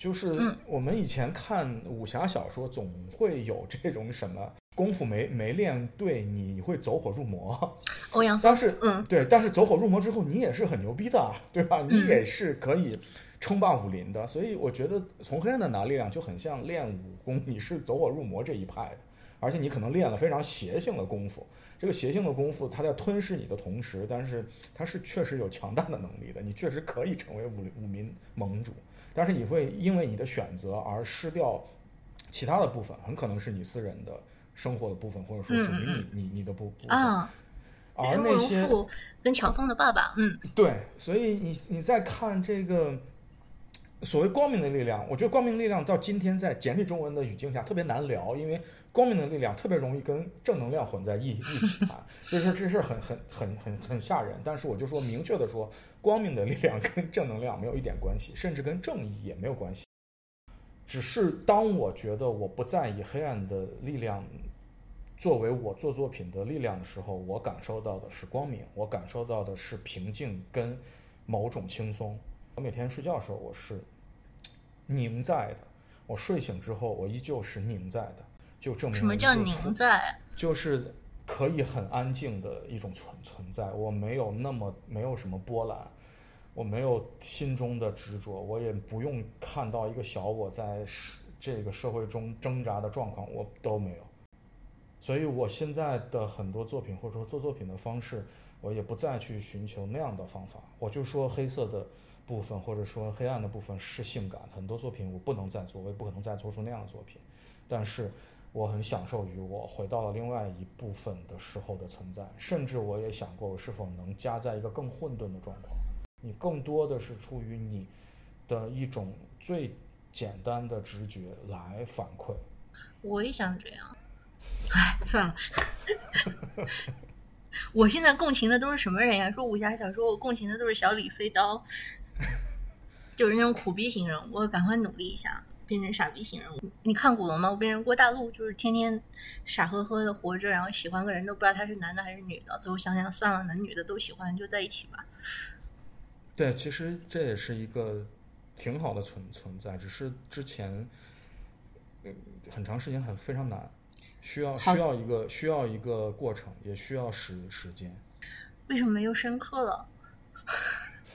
就是我们以前看武侠小说，总会有这种什么。功夫没没练对，你会走火入魔。欧阳但是，嗯，对，但是走火入魔之后，你也是很牛逼的，对吧？你也是可以称霸武林的。所以，我觉得从黑暗的拿力量就很像练武功，你是走火入魔这一派的，而且你可能练了非常邪性的功夫。这个邪性的功夫，它在吞噬你的同时，但是它是确实有强大的能力的。你确实可以成为武武林盟主，但是你会因为你的选择而失掉其他的部分，很可能是你私人的。生活的部分，或者说属于你你你的部部分，而那些跟乔峰的爸爸，嗯，对，所以你你在看这个所谓光明的力量，我觉得光明力量到今天在简体中文的语境下特别难聊，因为光明的力量特别容易跟正能量混在一一起啊，所以说这事很很很很很吓人。但是我就说明确的说，光明的力量跟正能量没有一点关系，甚至跟正义也没有关系。只是当我觉得我不再以黑暗的力量。作为我做作品的力量的时候，我感受到的是光明，我感受到的是平静跟某种轻松。我每天睡觉的时候，我是凝在的；我睡醒之后，我依旧是凝在的。就证明什么叫凝在？就是可以很安静的一种存存在。我没有那么没有什么波澜，我没有心中的执着，我也不用看到一个小我在这个社会中挣扎的状况，我都没有。所以，我现在的很多作品，或者说做作品的方式，我也不再去寻求那样的方法。我就说黑色的部分，或者说黑暗的部分是性感。很多作品我不能再做，我也不可能再做出那样的作品。但是，我很享受于我回到了另外一部分的时候的存在。甚至我也想过，我是否能加在一个更混沌的状况。你更多的是出于你的一种最简单的直觉来反馈。我也想这样。哎，算了，我现在共情的都是什么人呀？说武侠小说，我共情的都是小李飞刀，就是那种苦逼型人物。我赶快努力一下，变成傻逼型人物。你看古龙吗？我变成郭大陆，就是天天傻呵呵的活着，然后喜欢个人都不知道他是男的还是女的。最后想想算了，男女的都喜欢，就在一起吧。对，其实这也是一个挺好的存存在，只是之前很长时间很非常难。需要需要一个需要一个过程，也需要时时间。为什么又深刻了？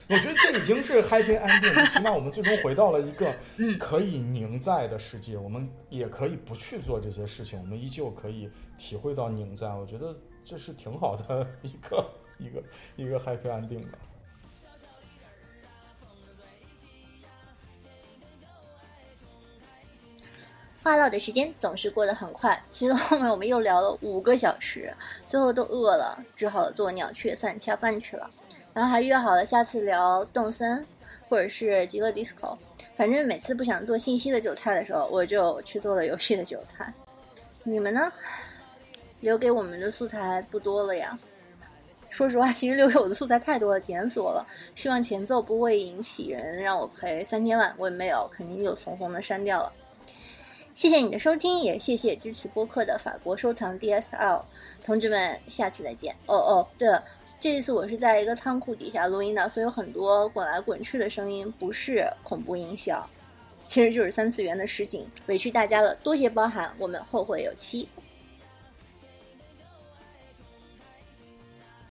我觉得这已经是 happy ending，起码我们最终回到了一个可以凝在的世界。我们也可以不去做这些事情，我们依旧可以体会到凝在。我觉得这是挺好的 一个一个一个 happy ending 的。话唠的时间总是过得很快，其实后面我们又聊了五个小时，最后都饿了，只好做鸟雀散恰饭去了。然后还约好了下次聊动森，或者是极乐 disco。反正每次不想做信息的韭菜的时候，我就去做了游戏的韭菜。你们呢？留给我们的素材不多了呀。说实话，其实留给我的素材太多了，检索了，希望前奏不会引起人让我赔三千万，我也没有，肯定就怂怂的删掉了。谢谢你的收听，也谢谢支持播客的法国收藏 DSL 同志们，下次再见。哦哦，对了，这一次我是在一个仓库底下录音的，所以有很多滚来滚去的声音，不是恐怖音效，其实就是三次元的实景，委屈大家了，多谢包涵，我们后会有期。